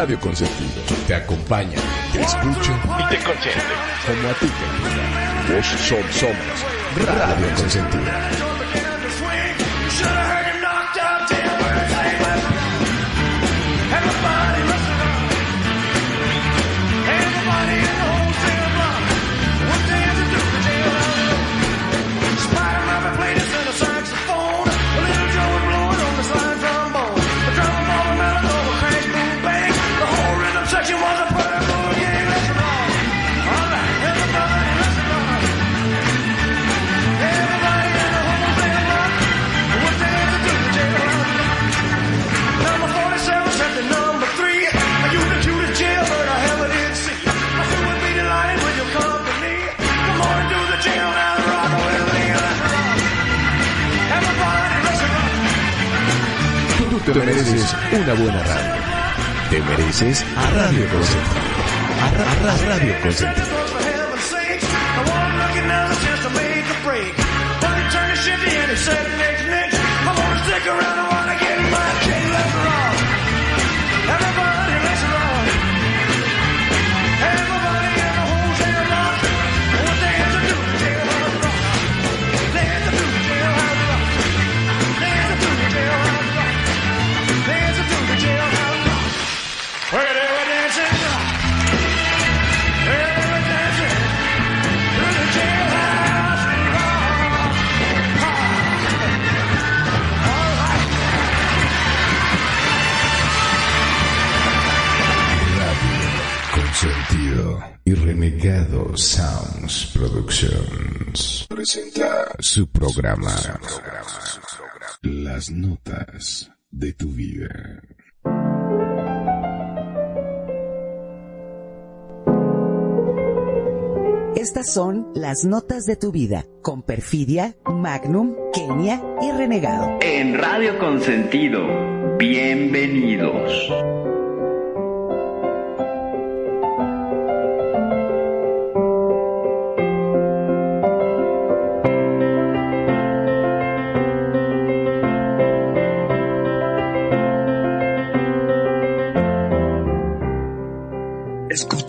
Radio Consentido. Te acompaña, te escucha y te consiente. Como a ti te Vos son, somos Radio Consentido. Te mereces una buena radio. Te mereces a Radio Consentido. A, Radio Consentido. y presenta su programa Las Notas de tu Vida. Estas son las notas de tu vida con Perfidia, Magnum, Kenia y Renegado. En Radio Consentido, bienvenidos.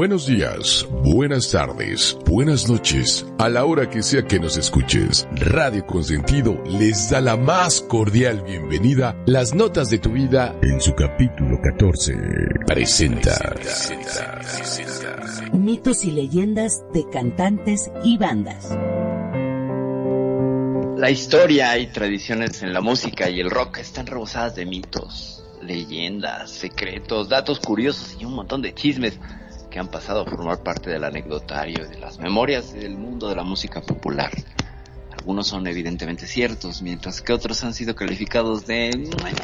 Buenos días, buenas tardes, buenas noches, a la hora que sea que nos escuches. Radio Consentido les da la más cordial bienvenida. Las notas de tu vida en su capítulo 14. Presenta. Mitos y leyendas de cantantes y bandas. La historia y tradiciones en la música y el rock están rebosadas de mitos, leyendas, secretos, datos curiosos y un montón de chismes que han pasado a formar parte del anecdotario de las memorias del mundo de la música popular. Algunos son evidentemente ciertos, mientras que otros han sido calificados de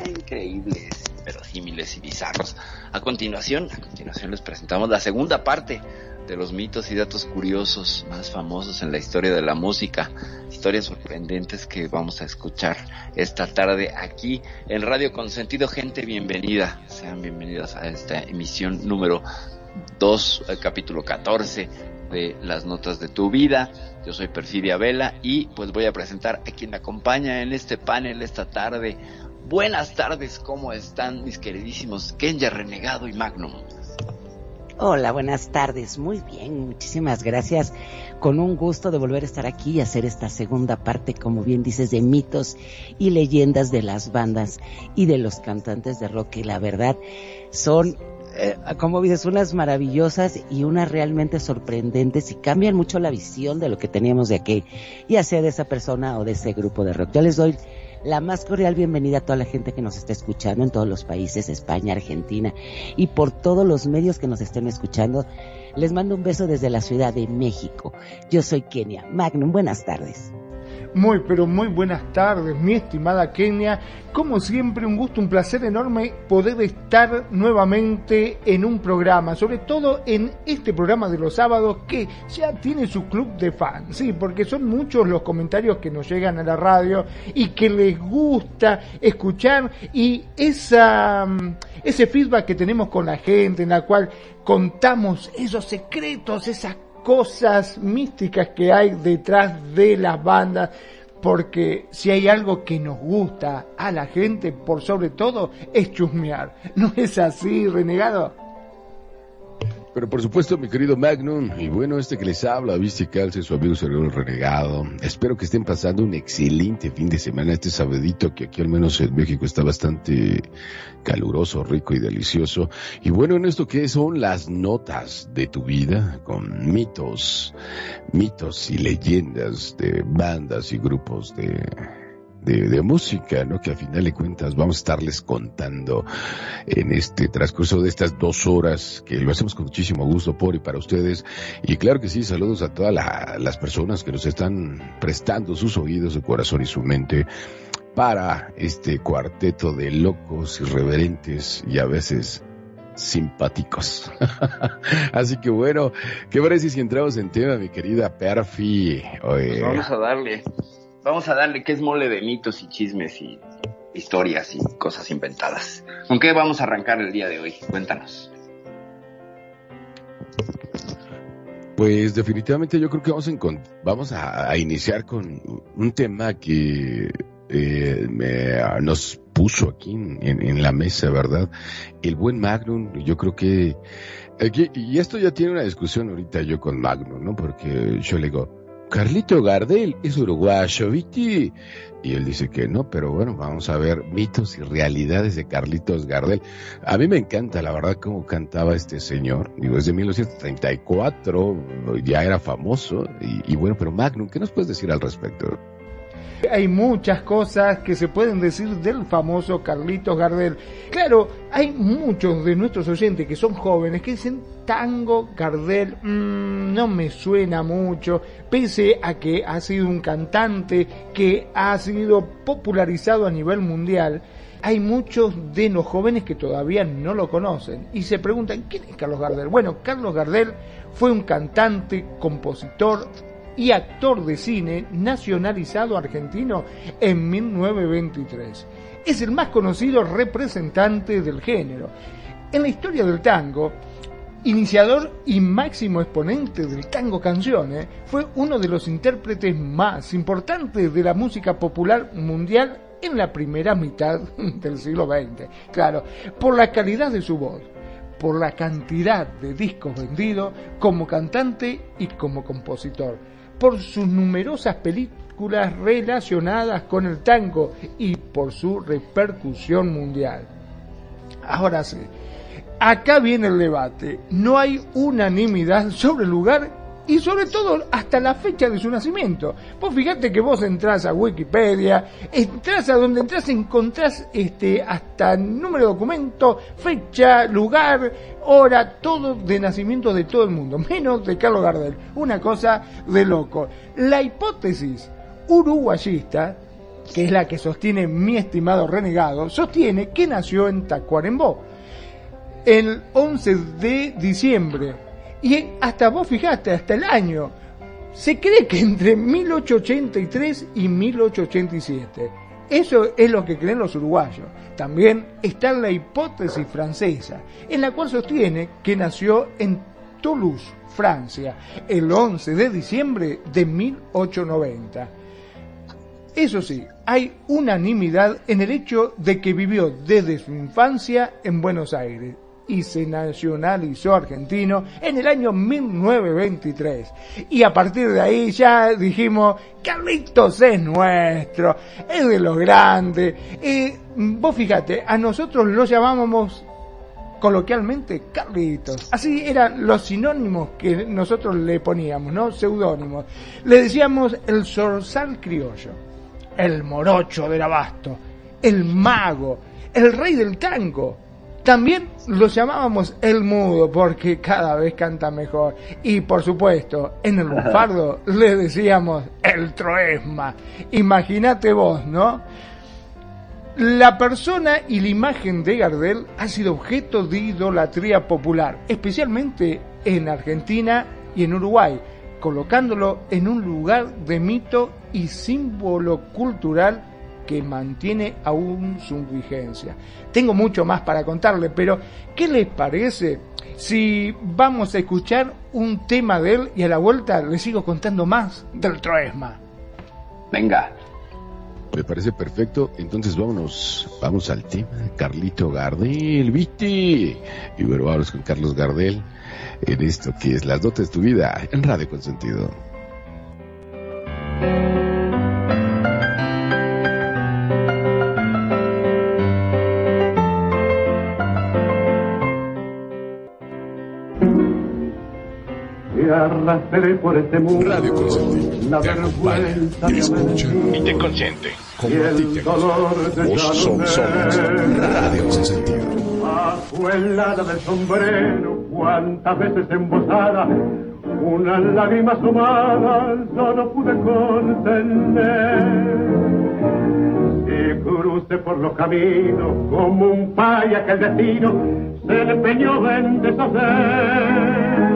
increíbles, verosímiles y bizarros. A continuación, a continuación les presentamos la segunda parte de los mitos y datos curiosos más famosos en la historia de la música, historias sorprendentes que vamos a escuchar esta tarde aquí en Radio Consentido. Gente, bienvenida, sean bienvenidas a esta emisión número 2, el capítulo 14 de las notas de tu vida. Yo soy Perfidia Vela y pues voy a presentar a quien acompaña en este panel esta tarde. Buenas tardes, ¿cómo están mis queridísimos Kenya Renegado y Magnum? Hola, buenas tardes. Muy bien, muchísimas gracias. Con un gusto de volver a estar aquí y hacer esta segunda parte, como bien dices, de mitos y leyendas de las bandas y de los cantantes de rock. Y la verdad, son eh, como dices, unas maravillosas y unas realmente sorprendentes y cambian mucho la visión de lo que teníamos de aquí, ya sea de esa persona o de ese grupo de rock. Yo les doy la más cordial bienvenida a toda la gente que nos está escuchando en todos los países, España, Argentina y por todos los medios que nos estén escuchando. Les mando un beso desde la Ciudad de México. Yo soy Kenia. Magnum, buenas tardes. Muy, pero muy buenas tardes, mi estimada Kenia. Como siempre, un gusto, un placer enorme poder estar nuevamente en un programa, sobre todo en este programa de los sábados que ya tiene su club de fans, sí, porque son muchos los comentarios que nos llegan a la radio y que les gusta escuchar y esa, mm, ese feedback que tenemos con la gente en la cual contamos esos secretos, esas cosas místicas que hay detrás de las bandas, porque si hay algo que nos gusta a la gente, por sobre todo, es chusmear. ¿No es así, renegado? Pero por supuesto, mi querido Magnum, y bueno, este que les habla, viste calce, su amigo Sergio Renegado. Espero que estén pasando un excelente fin de semana, este sabedito que aquí al menos en México está bastante caluroso, rico y delicioso. Y bueno, en esto que son las notas de tu vida, con mitos, mitos y leyendas de bandas y grupos de de, música, ¿no? Que a final de cuentas vamos a estarles contando en este transcurso de estas dos horas, que lo hacemos con muchísimo gusto por y para ustedes. Y claro que sí, saludos a todas las personas que nos están prestando sus oídos, su corazón y su mente para este cuarteto de locos, irreverentes y a veces simpáticos. Así que bueno, ¿qué parece si entramos en tema, mi querida Perfi? Pues vamos a darle vamos a darle que es mole de mitos y chismes y historias y cosas inventadas. ¿Con qué vamos a arrancar el día de hoy? Cuéntanos. Pues definitivamente yo creo que vamos a, vamos iniciar con un tema que eh, nos puso aquí en, la mesa, ¿verdad? El buen Magnum, yo creo que... y esto ya tiene una discusión ahorita yo con Magnum, ¿no? Porque yo le digo, Carlito Gardel es uruguayo, ¿viste? Y él dice que no, pero bueno, vamos a ver mitos y realidades de Carlitos Gardel. A mí me encanta, la verdad, cómo cantaba este señor. Digo, desde 1934 ya era famoso. Y, y bueno, pero Magnum, ¿qué nos puedes decir al respecto? Hay muchas cosas que se pueden decir del famoso Carlitos Gardel. Claro, hay muchos de nuestros oyentes que son jóvenes que dicen tango Gardel mm, no me suena mucho, pese a que ha sido un cantante que ha sido popularizado a nivel mundial. Hay muchos de los jóvenes que todavía no lo conocen y se preguntan, ¿quién es Carlos Gardel? Bueno, Carlos Gardel fue un cantante, compositor, y actor de cine nacionalizado argentino en 1923. Es el más conocido representante del género. En la historia del tango, iniciador y máximo exponente del tango canciones, fue uno de los intérpretes más importantes de la música popular mundial en la primera mitad del siglo XX. Claro, por la calidad de su voz, por la cantidad de discos vendidos como cantante y como compositor por sus numerosas películas relacionadas con el tango y por su repercusión mundial. Ahora sí, acá viene el debate. No hay unanimidad sobre el lugar y sobre todo hasta la fecha de su nacimiento. Vos fíjate que vos entras a Wikipedia, entras a donde entras, encontrás este, hasta número de documento, fecha, lugar, hora, todo de nacimiento de todo el mundo, menos de Carlos Gardel. Una cosa de loco. La hipótesis uruguayista, que es la que sostiene mi estimado renegado, sostiene que nació en Tacuarembó el 11 de diciembre y hasta vos fijaste, hasta el año. Se cree que entre 1883 y 1887. Eso es lo que creen los uruguayos. También está la hipótesis francesa, en la cual sostiene que nació en Toulouse, Francia, el 11 de diciembre de 1890. Eso sí, hay unanimidad en el hecho de que vivió desde su infancia en Buenos Aires y se nacionalizó argentino en el año 1923. Y a partir de ahí ya dijimos, Carlitos es nuestro, es de los grandes. Y vos fíjate, a nosotros lo llamábamos coloquialmente Carlitos. Así eran los sinónimos que nosotros le poníamos, ¿no? Seudónimos. Le decíamos el zorzal criollo, el morocho del abasto, el mago, el rey del tango, También lo llamábamos el mudo porque cada vez canta mejor. Y por supuesto, en el lunfardo le decíamos el troesma. Imagínate vos, ¿no? La persona y la imagen de Gardel ha sido objeto de idolatría popular, especialmente en Argentina y en Uruguay, colocándolo en un lugar de mito y símbolo cultural que mantiene aún su vigencia. Tengo mucho más para contarle, pero ¿qué les parece si vamos a escuchar un tema de él y a la vuelta le sigo contando más del Troesma? Venga. Me parece perfecto. Entonces vámonos, vamos al tema. Carlito Gardel, ¿viste? Y bueno, vamos con Carlos Gardel en esto que es Las Dotes de tu Vida en Radio Consentido. Arrastré por este mundo. Radio Consentido. La Te acompaña, vergüenza te escucha y te consiente. Y Como a ti el te dolor de Vos somos. Radio Consentido. Bajo el ala del sombrero, cuántas veces embosada, una lágrima asomada, yo no pude contener. Si crucé por los caminos como un paya que el destino se le empeñó en deshacer.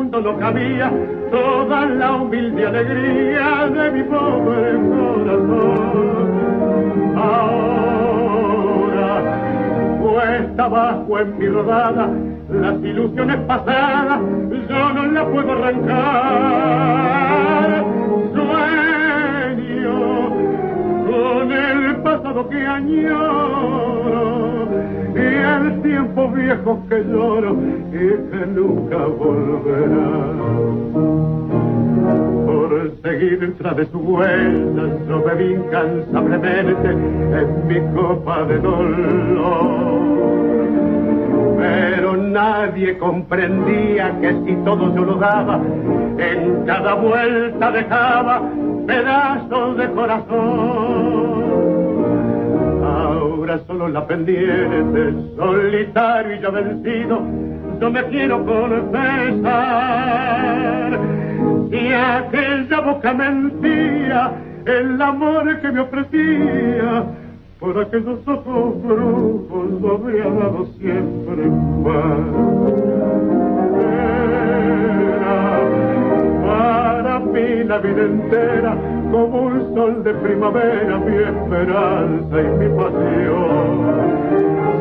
no cabía toda la humilde alegría de mi pobre corazón. Ahora, cuesta abajo en mi rodada, las ilusiones pasadas, yo no las puedo arrancar. Sueño con el pasado que añoro y el tiempo viejo que lloro y que nunca volverá. Por seguir tras de su huella, yo bebí incansablemente en mi copa de dolor. Pero nadie comprendía que si todo yo lo daba, en cada vuelta dejaba pedazos de corazón. Ahora solo la pendiente, solitario y ya vencido, yo me quiero confesar. Si aquella boca mentía, el amor que me ofrecía, por aquellos ojos brujos lo habría dado siempre más. Era para mí la vida entera como un sol de primavera, mi esperanza y mi pasión.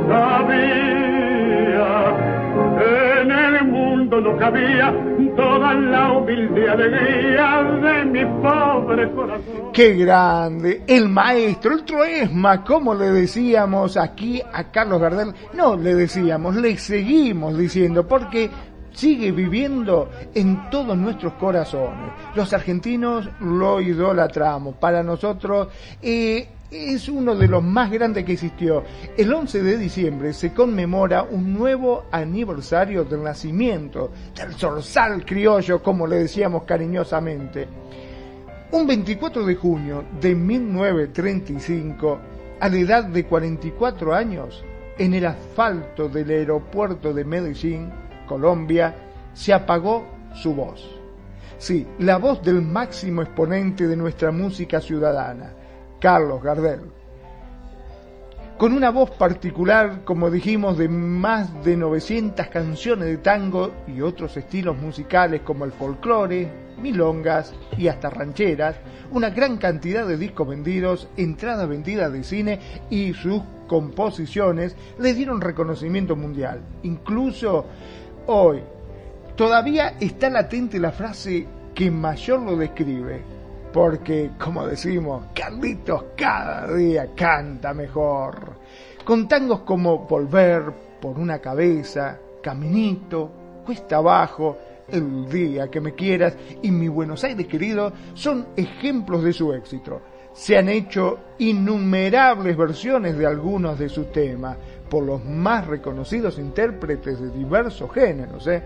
Sabía en el mundo no cabía toda la humilde alegría de mi pobre corazón. ¡Qué grande! El maestro, el troesma, como le decíamos aquí a Carlos Gardel. No le decíamos, le seguimos diciendo, porque sigue viviendo en todos nuestros corazones. Los argentinos lo idolatramos. Para nosotros eh, es uno de los más grandes que existió. El 11 de diciembre se conmemora un nuevo aniversario del nacimiento del zorzal criollo, como le decíamos cariñosamente. Un 24 de junio de 1935, a la edad de 44 años, en el asfalto del aeropuerto de Medellín, Colombia, se apagó su voz. Sí, la voz del máximo exponente de nuestra música ciudadana, Carlos Gardel. Con una voz particular, como dijimos, de más de 900 canciones de tango y otros estilos musicales como el folclore, milongas y hasta rancheras, una gran cantidad de discos vendidos, entradas vendidas de cine y sus composiciones le dieron reconocimiento mundial. Incluso hoy todavía está latente la frase que mayor lo describe, porque como decimos, Carlitos cada día canta mejor, con tangos como Volver por una cabeza, Caminito, Cuesta Abajo, El Día que me quieras y Mi Buenos Aires querido son ejemplos de su éxito. Se han hecho innumerables versiones de algunos de sus temas por los más reconocidos intérpretes de diversos géneros. ¿eh?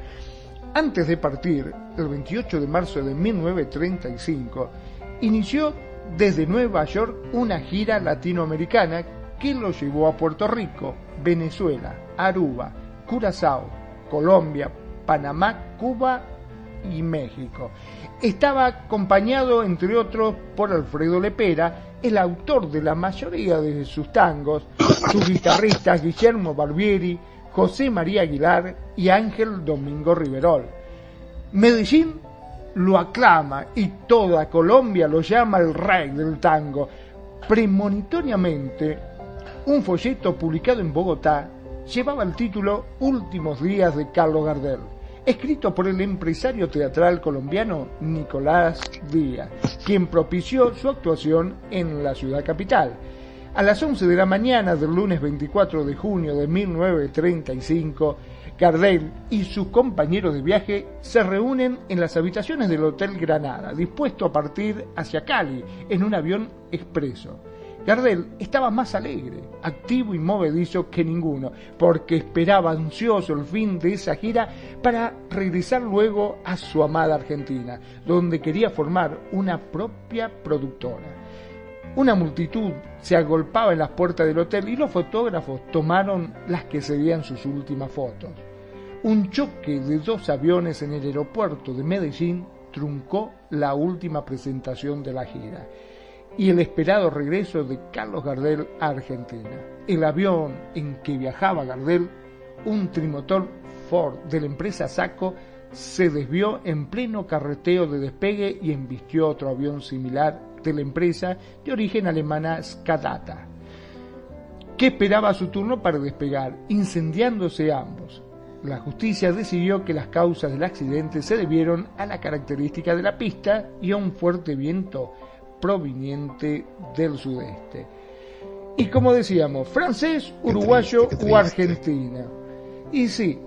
Antes de partir, el 28 de marzo de 1935, inició desde Nueva York una gira latinoamericana que lo llevó a Puerto Rico, Venezuela, Aruba, Curazao, Colombia, Panamá, Cuba y México. Estaba acompañado, entre otros, por Alfredo Lepera, el autor de la mayoría de sus tangos, sus guitarristas Guillermo Barbieri, José María Aguilar y Ángel Domingo Riverol. Medellín lo aclama y toda Colombia lo llama el rey del tango. Premonitoriamente, un folleto publicado en Bogotá llevaba el título Últimos días de Carlos Gardel, escrito por el empresario teatral colombiano Nicolás Díaz, quien propició su actuación en la ciudad capital. A las 11 de la mañana del lunes 24 de junio de 1935, Gardel y sus compañeros de viaje se reúnen en las habitaciones del Hotel Granada, dispuesto a partir hacia Cali en un avión expreso. Gardel estaba más alegre, activo y movedizo que ninguno, porque esperaba ansioso el fin de esa gira para regresar luego a su amada Argentina, donde quería formar una propia productora. Una multitud se agolpaba en las puertas del hotel y los fotógrafos tomaron las que serían sus últimas fotos. Un choque de dos aviones en el aeropuerto de Medellín truncó la última presentación de la gira y el esperado regreso de Carlos Gardel a Argentina. El avión en que viajaba Gardel, un trimotor Ford de la empresa Saco, se desvió en pleno carreteo de despegue y embistió otro avión similar de la empresa de origen alemana Skadata, que esperaba su turno para despegar, incendiándose ambos. La justicia decidió que las causas del accidente se debieron a la característica de la pista y a un fuerte viento proveniente del sudeste. Y como decíamos, francés, uruguayo o argentina. Y sí,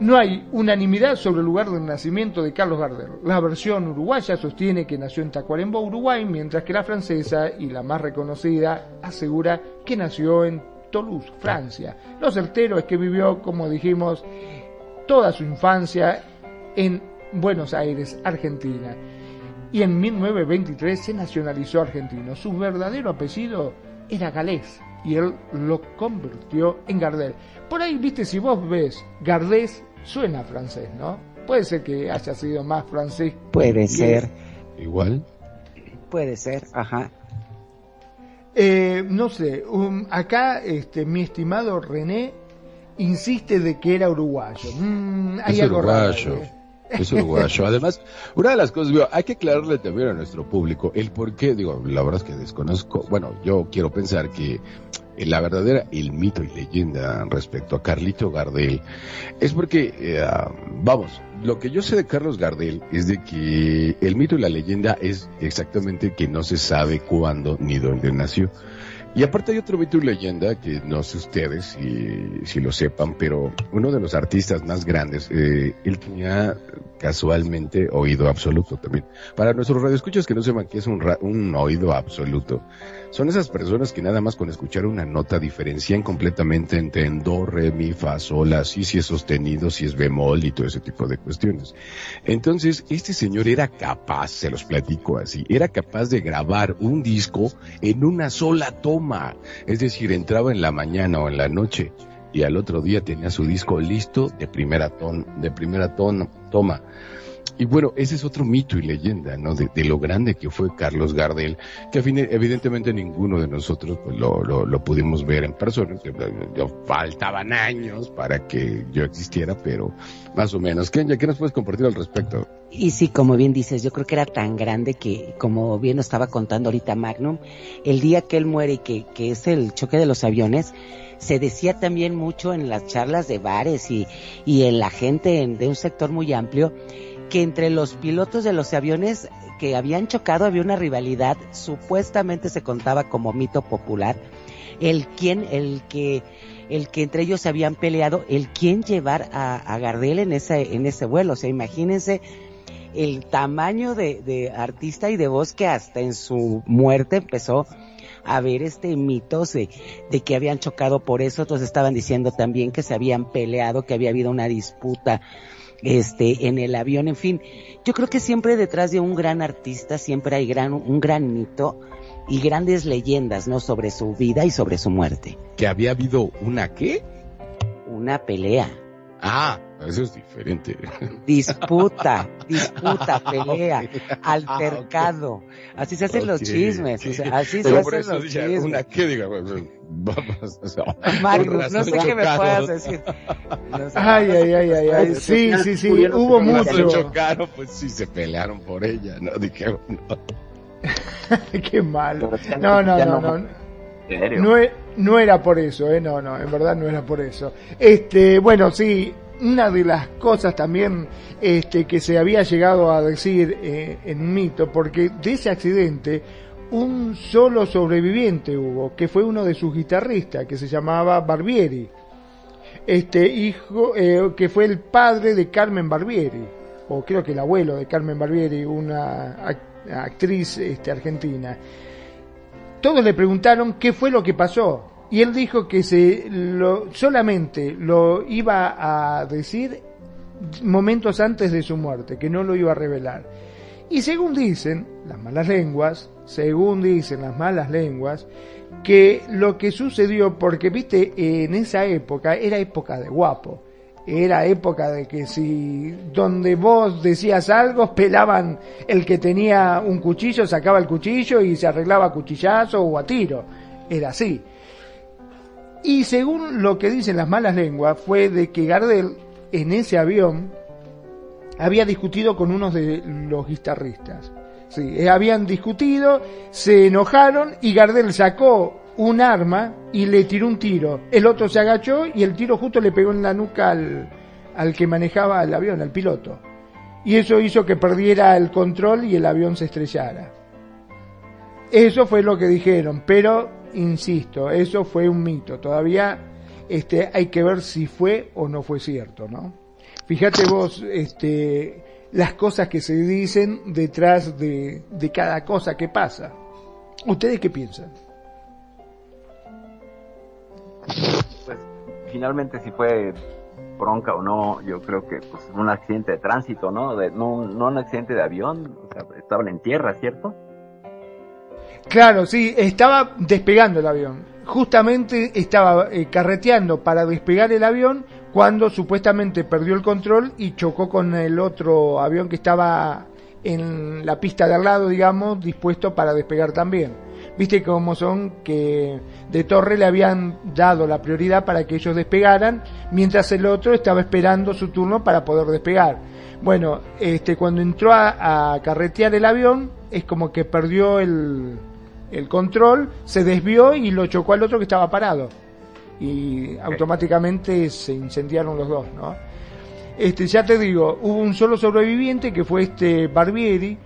no hay unanimidad sobre el lugar del nacimiento de Carlos Gardel. La versión uruguaya sostiene que nació en Tacuarembó, Uruguay, mientras que la francesa, y la más reconocida, asegura que nació en Toulouse, Francia. Lo certero es que vivió, como dijimos, toda su infancia en Buenos Aires, Argentina. Y en 1923 se nacionalizó argentino. Su verdadero apellido era galés y él lo convirtió en Gardel. Por ahí, viste, si vos ves Gardés, suena francés, ¿no? Puede ser que haya sido más francés. Puede ser. Igual. Puede ser, ajá. Eh, no sé, um, acá este, mi estimado René insiste de que era uruguayo. Mm, hay Es algo raro, uruguayo. ¿eh? Es uruguayo. Además, una de las cosas, hay que aclararle también a nuestro público el por qué, digo, la verdad es que desconozco, bueno, yo quiero pensar que eh, la verdadera, el mito y leyenda respecto a Carlito Gardel es porque, eh, vamos, lo que yo sé de Carlos Gardel es de que el mito y la leyenda es exactamente que no se sabe cuándo ni dónde nació. Y aparte hay otro mito leyenda que no sé ustedes si, lo sepan, pero uno de los artistas más grandes, eh, él tenía casualmente oído absoluto también. Para nuestros radioescuchas que no sepan qué es un, ra- un oído absoluto, son esas personas que nada más con escuchar una nota diferencian completamente entre en do, re, mi, fa, sol, la, si, si es sostenido, si es bemol y todo ese tipo de cuestiones. Entonces, este señor era capaz, se los platico así, era capaz de grabar un disco en una sola toma. Es decir, entraba en la mañana o en la noche y al otro día tenía su disco listo de primera ton, de primera toma. Y bueno, ese es otro mito y leyenda, ¿no? De, de lo grande que fue Carlos Gardel, que evidentemente ninguno de nosotros pues, lo, lo, pudimos ver en persona. Yo, faltaban años para que yo existiera, pero más o menos. Kenya, ¿qué nos puedes compartir al respecto? Y sí, como bien dices, yo creo que era tan grande que, como bien nos estaba contando ahorita Magnum, el día que él muere y que, que es el choque de los aviones, se decía también mucho en las charlas de bares y, y en la gente en- de un sector muy amplio, que entre los pilotos de los aviones que habían chocado había una rivalidad, supuestamente se contaba como mito popular, el quien, el que el que entre ellos se habían peleado, el quién llevar a, a Gardel en ese, en ese vuelo. O sea, imagínense el tamaño de, de artista y de voz que hasta en su muerte empezó a ver este mitos de, de, que habían chocado por eso, otros estaban diciendo también que se habían peleado, que había habido una disputa este en el avión, en fin, yo creo que siempre detrás de un gran artista siempre hay gran un gran mito y grandes leyendas, ¿no? sobre su vida y sobre su muerte. ¿Que había habido una qué? Una pelea. Ah, eso es diferente. Disputa, disputa, pelea, altercado. Así se hacen okay. los chismes. O sea, así Pero se hacen los chismes. Una qué, diga, vamos. O sea, Magnus, no sé qué me puedas decir. No sé. Ay, ay, ay, ay, ay. Sí, sí, sí. Hubo mucho. Se chocaron, pues sí, se pelearon por ella, ¿no? Dije, no. qué malo. No, no, no, no. No, no era por eso, eh, no, no, en verdad no era por eso. Este, bueno, sí, una de las cosas también este, que se había llegado a decir eh, en mito, porque de ese accidente un solo sobreviviente hubo, que fue uno de sus guitarristas, que se llamaba Barbieri, este hijo, eh, que fue el padre de Carmen Barbieri, o creo que el abuelo de Carmen Barbieri, una actriz este, argentina. Todos le preguntaron qué fue lo que pasó, y él dijo que se lo, solamente lo iba a decir momentos antes de su muerte, que no lo iba a revelar. Y según dicen las malas lenguas, según dicen las malas lenguas, que lo que sucedió, porque viste, en esa época era época de guapo, era época de que si donde vos decías algo, pelaban el que tenía un cuchillo, sacaba el cuchillo y se arreglaba a cuchillazo o a tiro. Era así. Y según lo que dicen las malas lenguas, fue de que Gardel en ese avión había discutido con unos de los guitarristas. Sí, eh, habían discutido, se enojaron y Gardel sacó un arma y le tiró un tiro. El otro se agachó y el tiro justo le pegó en la nuca al, al que manejaba el avión, al piloto. Y eso hizo que perdiera el control y el avión se estrellara. Eso fue lo que dijeron, pero insisto, eso fue un mito. Todavía este, hay que ver si fue o no fue cierto, ¿no? Fíjate vos, este, las cosas que se dicen detrás de, cada cosa que pasa. ¿Ustedes qué piensan? Pues finalmente si fue bronca o no, yo creo que pues un accidente de tránsito, ¿no? De, no, no un accidente de avión, o sea, estaban en tierra, ¿cierto? Claro, sí, estaba despegando el avión. Justamente estaba eh, carreteando para despegar el avión cuando supuestamente perdió el control y chocó con el otro avión que estaba en la pista de al lado, digamos, dispuesto para despegar también. Viste cómo son que de Torre le habían dado la prioridad para que ellos despegaran, mientras el otro estaba esperando su turno para poder despegar. Bueno, este, cuando entró a, a carretear el avión, es como que perdió el, el control, se desvió y lo chocó al otro que estaba parado. Y automáticamente se incendiaron los dos, ¿no? Este, ya te digo, hubo un solo sobreviviente que fue este Barbieri,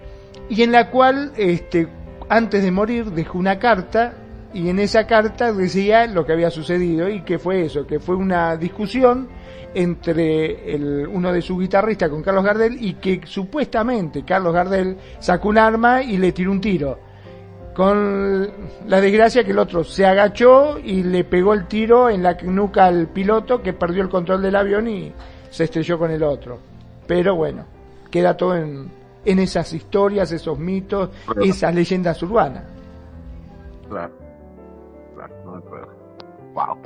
y en la cual, este, antes de morir, dejó una carta, y en esa carta decía lo que había sucedido, y que fue eso, que fue una discusión entre el, uno de sus guitarristas con Carlos Gardel, y que supuestamente Carlos Gardel sacó un arma y le tiró un tiro con la desgracia que el otro se agachó y le pegó el tiro en la nuca al piloto que perdió el control del avión y se estrelló con el otro. Pero bueno, queda todo en, en esas historias, esos mitos, esas leyendas urbanas. Claro, claro, no. Wow.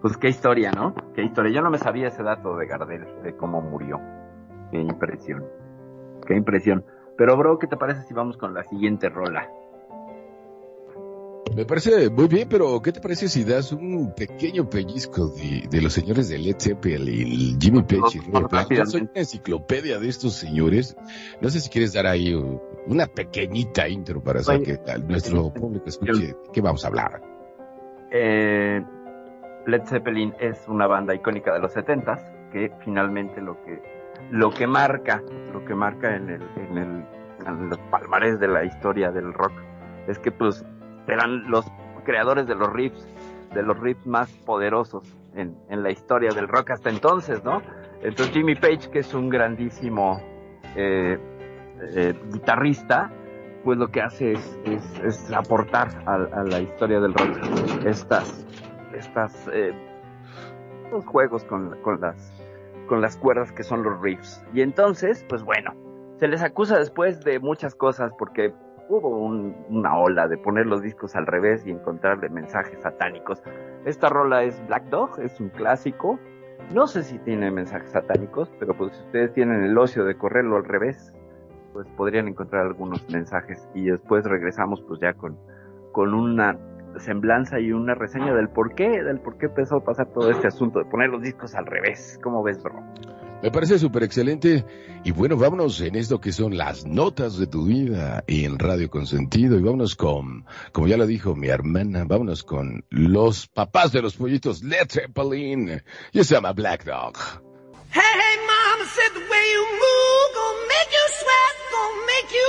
Pues qué historia, ¿no? Qué historia. Yo no me sabía ese dato de Gardel, de cómo murió. Qué impresión. Qué impresión. Pero, bro, ¿qué te parece si vamos con la siguiente rola? Me parece muy bien, pero ¿qué te parece si das un pequeño pellizco de, de los señores de Led Zeppelin, Jimmy Page y Robert Plant? Yo soy una enciclopedia de estos señores. No sé si quieres dar ahí una pequeñita intro para hacer que nuestro público escuche qué vamos a hablar. Eh, Led Zeppelin es una banda icónica de los setentas que finalmente lo que lo que marca, lo que marca en el, en el en los palmares de la historia del rock es que pues eran los creadores de los riffs, de los riffs más poderosos en, en la historia del rock hasta entonces, ¿no? Entonces Jimmy Page, que es un grandísimo eh, eh, guitarrista, pues lo que hace es, es, es aportar a, a, la historia del rock estas, estas eh, juegos con, con, las, con las cuerdas que son los riffs. Y entonces, pues bueno, se les acusa después de muchas cosas porque hubo un, una ola de poner los discos al revés y encontrarle mensajes satánicos. Esta rola es Black Dog, es un clásico. No sé si tiene mensajes satánicos, pero pues si ustedes tienen el ocio de correrlo al revés, pues podrían encontrar algunos mensajes y después regresamos pues ya con, con una semblanza y una reseña del por qué, del por qué empezó a pasar todo este asunto de poner los discos al revés. ¿Cómo ves, bro? Me parece súper excelente. Y bueno, vámonos en esto que son las notas de tu vida en Radio Consentido. Y vámonos con, como ya lo dijo mi hermana, vámonos con los papás de los pollitos, Led Zeppelin. Y se llama Black Dog. Hey, hey, said the way you move, make you sweat, make you.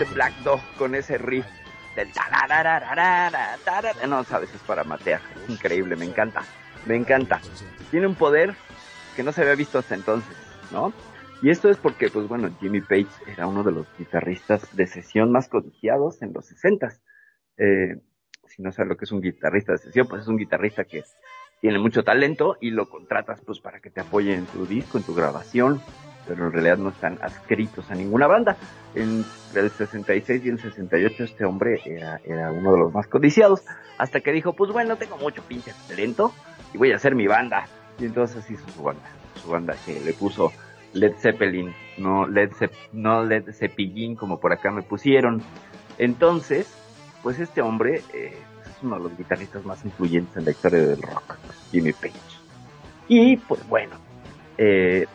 Este Black Dog con ese riff del? No sabes, es para matear. Es increíble, me encanta. Me encanta. Tiene un poder que no se había visto hasta entonces, ¿no? Y esto es porque, pues bueno, Jimmy Page era uno de los guitarristas de sesión más codiciados en los 60 eh, si no sabes lo que es un guitarrista de sesión, pues es un guitarrista que tiene mucho talento y lo contratas pues para que te apoye en tu disco, en tu grabación, pero en realidad no están adscritos a ninguna banda. En el 66 y el 68 este hombre era, uno de los más codiciados, hasta que dijo, pues bueno, tengo mucho pinche talento y voy a hacer mi banda. Y entonces hizo su banda, su banda que le puso Led Zeppelin, no Led, no Led Zeppelin como por acá me pusieron. Entonces, pues este hombre eh, es uno de los guitarristas más influyentes en la historia del rock, Jimmy Page. Y pues bueno, eh,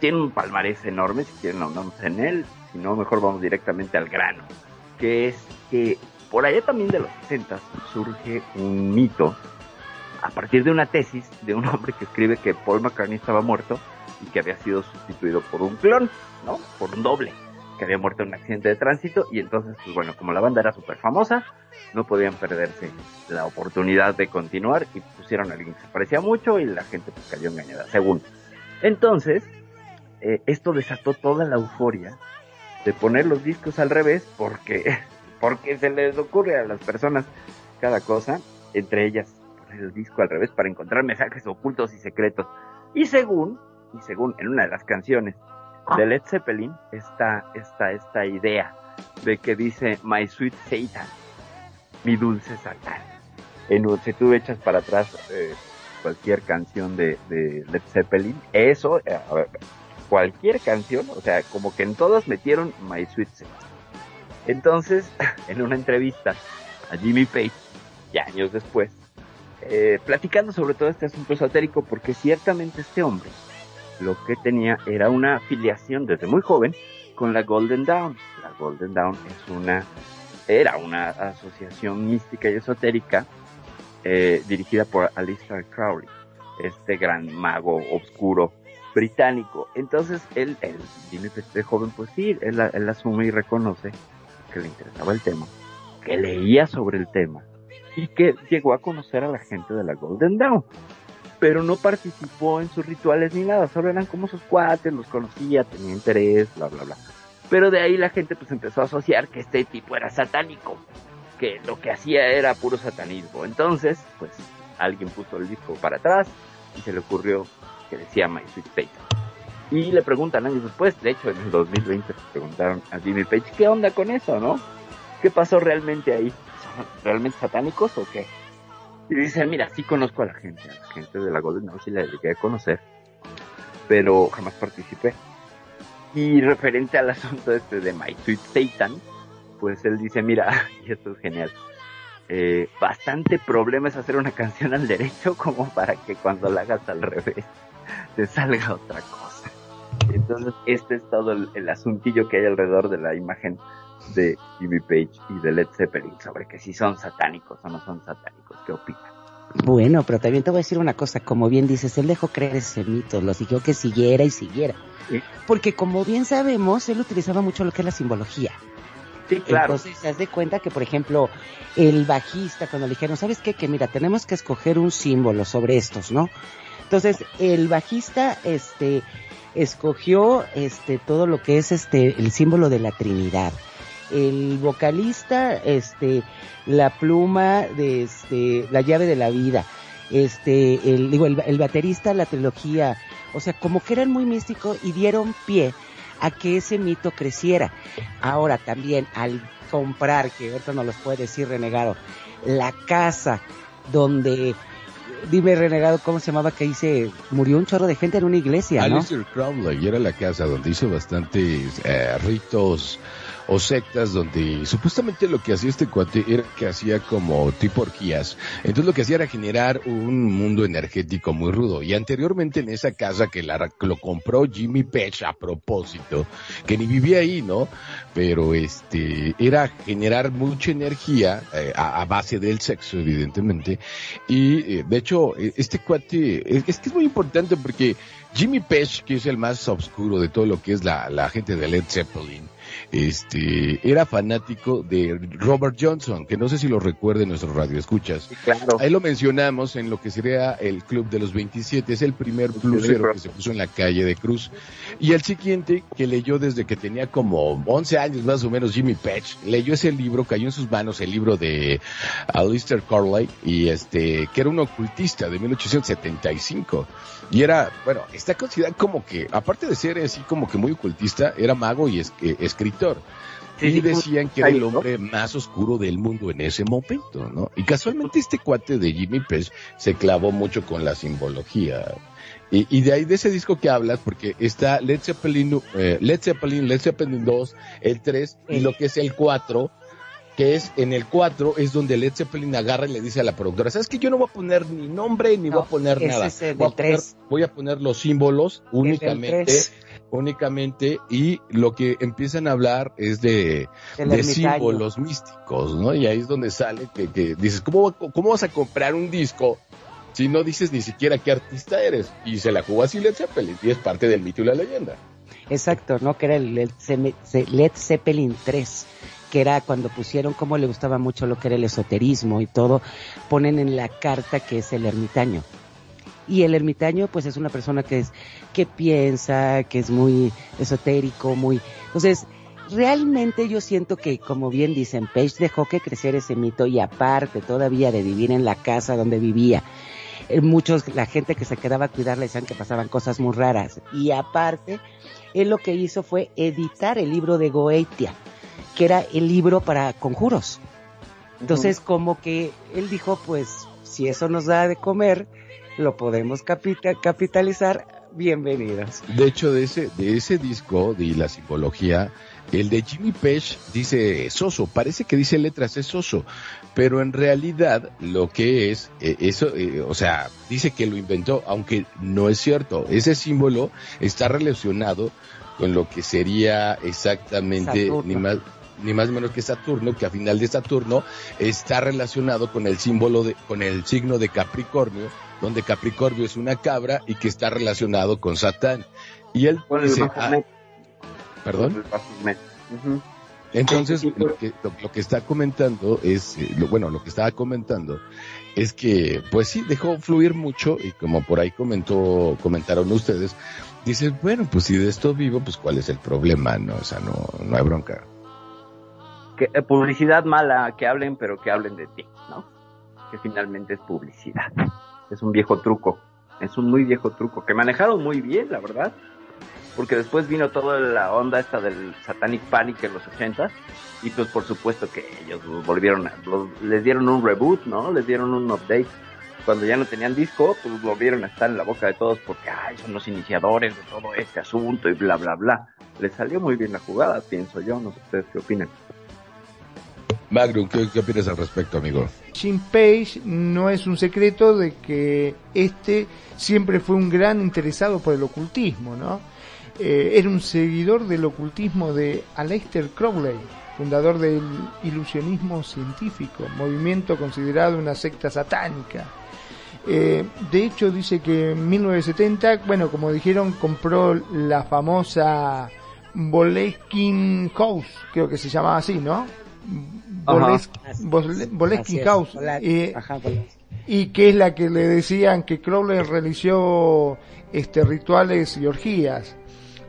tiene un palmarés enorme, si quieren ahondamos en él, si no, mejor vamos directamente al grano, que es que por allá también de los 60 surge un mito a partir de una tesis de un hombre que escribe que Paul McCartney estaba muerto y que había sido sustituido por un clon, ¿no? Por un doble, que había muerto en un accidente de tránsito y entonces, pues bueno, como la banda era súper famosa, no podían perderse la oportunidad de continuar y pusieron a alguien que se parecía mucho y la gente pues cayó engañada, según. Entonces, eh, esto desató toda la euforia de poner los discos al revés porque, porque se les ocurre a las personas cada cosa, entre ellas poner el disco al revés para encontrar mensajes ocultos y secretos. Y según, y según en una de las canciones de Led Zeppelin está esta, esta idea de que dice My Sweet Satan, mi dulce Satán. En, si tú echas para atrás eh, cualquier canción de, de Led Zeppelin, eso, eh, a ver, cualquier canción, o sea, como que en todas metieron My Sweet Satan. Entonces, en una entrevista a Jimmy Page, ya años después, eh, platicando sobre todo este asunto esotérico, porque ciertamente este hombre lo que tenía era una afiliación desde muy joven con la Golden Dawn. La Golden Dawn es una, era una asociación mística y esotérica eh, dirigida por Alistair Crowley, este gran mago oscuro británico. Entonces él, él Jimmy joven, pues sí, él, él asume y reconoce que le interesaba el tema, que leía sobre el tema y que llegó a conocer a la gente de la Golden Dawn pero no participó en sus rituales ni nada, solo eran como sus cuates, los conocía, tenía interés, bla, bla, bla. Pero de ahí la gente pues empezó a asociar que este tipo era satánico, que lo que hacía era puro satanismo. Entonces, pues alguien puso el disco para atrás y se le ocurrió que decía My Sweet Page. Y le preguntan años después, de hecho en el 2020 le preguntaron a Jimmy Page, ¿qué onda con eso, no? ¿Qué pasó realmente ahí? ¿Son realmente satánicos o qué? Y dice, mira, sí conozco a la gente, a la gente de la Golden Dawn, sí la llegué a conocer, pero jamás participé. Y referente al asunto este de My Sweet Satan, pues él dice, mira, y esto es genial, eh, bastante problema es hacer una canción al derecho como para que cuando la hagas al revés te salga otra cosa. Entonces, este es todo el, el asuntillo que hay alrededor de la imagen de Jimmy Page y de Led Zeppelin sobre que si son satánicos o no son satánicos. ¿Qué opinan? Bueno, pero también te voy a decir una cosa, como bien dices, él dejó creer ese mito, lo siguió que siguiera y siguiera. Sí. Porque como bien sabemos, él utilizaba mucho lo que es la simbología. Sí, claro. Entonces, das de cuenta que, por ejemplo, el bajista, cuando le dijeron, ¿sabes qué? Que mira, tenemos que escoger un símbolo sobre estos, ¿no? Entonces, el bajista, este, escogió, este, todo lo que es, este, el símbolo de la Trinidad. El vocalista, este, la pluma de, este, la llave de la vida. Este, el, digo, el, baterista, la trilogía. O sea, como que eran muy místicos y dieron pie a que ese mito creciera. Ahora también al comprar, que ahorita no los puede decir renegado, la casa donde, dime renegado, ¿cómo se llamaba? Que dice, murió un chorro de gente en una iglesia, ¿no? Alistair Crowley era la casa donde hizo bastantes eh, ritos o sectas donde supuestamente lo que hacía este cuate era que hacía como tipo orgías. Entonces lo que hacía era generar un mundo energético muy rudo. Y anteriormente en esa casa que la, lo compró Jimmy Page a propósito, que ni vivía ahí, ¿no? Pero este, era generar mucha energía eh, a, base del sexo, evidentemente. Y eh, de hecho, eh, este cuate, es, es que es muy importante porque Jimmy Page, que es el más oscuro de todo lo que es la, la gente de Led Zeppelin, este, era fanático de Robert Johnson, que no sé si lo recuerden nuestros radioescuchas. Claro. Ahí lo mencionamos en lo que sería el Club de los 27, es el primer blusero que se puso en la calle de Cruz. Y el siguiente, que leyó desde que tenía como 11 años más o menos, Jimmy Page, leyó ese libro, cayó en sus manos el libro de Alistair Carlyle, y este, que era un ocultista de 1875. Y era, bueno, está considerado como que, aparte de ser así como que muy ocultista, era mago y es- eh, escritor. Sí, y decían que era el hombre más oscuro del mundo en ese momento, ¿no? Y casualmente este cuate de Jimmy Page se clavó mucho con la simbología. Y, y de ahí de ese disco que hablas, porque está Led Zeppelin, eh, Led Zeppelin, Led Zeppelin 2, el 3 y lo que es el 4, que es en el 4 es donde Led Zeppelin agarra y le dice a la productora, ¿sabes que yo no voy a poner ni nombre ni No, voy a poner nada? es voy, a poner, tres. voy a poner los símbolos únicamente, únicamente y lo que empiezan a hablar es de, de símbolos místicos, ¿no? Y ahí es donde sale que, que dices, ¿cómo, ¿cómo vas a comprar un disco si no dices ni siquiera qué artista eres? Y se la jugó así Led Zeppelin y es parte del mito y la leyenda. Exacto, ¿no? Que era el Led Zeppelin 3, que era cuando pusieron como le gustaba mucho lo que era el esoterismo y todo, ponen en la carta que es el ermitaño. Y el ermitaño, pues es una persona que es, que piensa, que es muy esotérico, muy, entonces, realmente yo siento que, como bien dicen, Page dejó que crecer ese mito y aparte todavía de vivir en la casa donde vivía, eh, muchos, la gente que se quedaba a cuidar le decían que pasaban cosas muy raras. Y aparte, él lo que hizo fue editar el libro de Goetia, que era el libro para conjuros. Entonces, como que él dijo, pues, si eso nos da de comer, lo podemos capita- capitalizar, bienvenidos. De hecho, de ese, de ese disco de la simbología, el de Jimmy Page dice soso, parece que dice letras es soso, pero en realidad lo que es, eh, eso, eh, o sea, dice que lo inventó, aunque no es cierto. Ese símbolo está relacionado con lo que sería exactamente Saturno. ni más ni más ni menos que Saturno, que a final de Saturno está relacionado con el símbolo de, con el signo de Capricornio, donde Capricornio es una cabra y que está relacionado con Satán. Y él Con el dice, ah, perdón. Con el Baphomet. Ujú. Entonces, lo que, lo, lo que está comentando es, eh, lo, bueno, lo que estaba comentando es que, pues sí, dejó fluir mucho y como por ahí comentó, comentaron ustedes, dices, bueno, pues si de esto vivo, pues cuál es el problema, ¿no? O sea, no, no hay bronca. Que, eh, publicidad mala, que hablen, pero que hablen de ti, ¿no? Que finalmente es publicidad. Es un viejo truco. Es un muy viejo truco que manejaron muy bien, la verdad. Porque después vino toda la onda esta del Satanic Panic en los 80 y pues por supuesto que ellos volvieron a, les dieron un reboot, ¿no? Les dieron un update. Cuando ya no tenían disco, pues volvieron a estar en la boca de todos porque ay, son los iniciadores de todo este asunto y bla bla bla. Les salió muy bien la jugada, pienso yo, no sé ustedes qué opinan. Magnum, ¿qué, opinas al respecto, amigo? Jim Page no es un secreto de que este siempre fue un gran interesado por el ocultismo, ¿no? Eh, era un seguidor del ocultismo de Aleister Crowley, fundador del ilusionismo científico, movimiento considerado una secta satánica. Eh, de hecho, dice que en 1970, bueno, como dijeron, compró la famosa Boleskin House, creo que se llamaba así, ¿no? Boles- Bole- Boleskin Así es, House. Bola- eh, y que es la que le decían que Crowley realizó este rituales y orgías.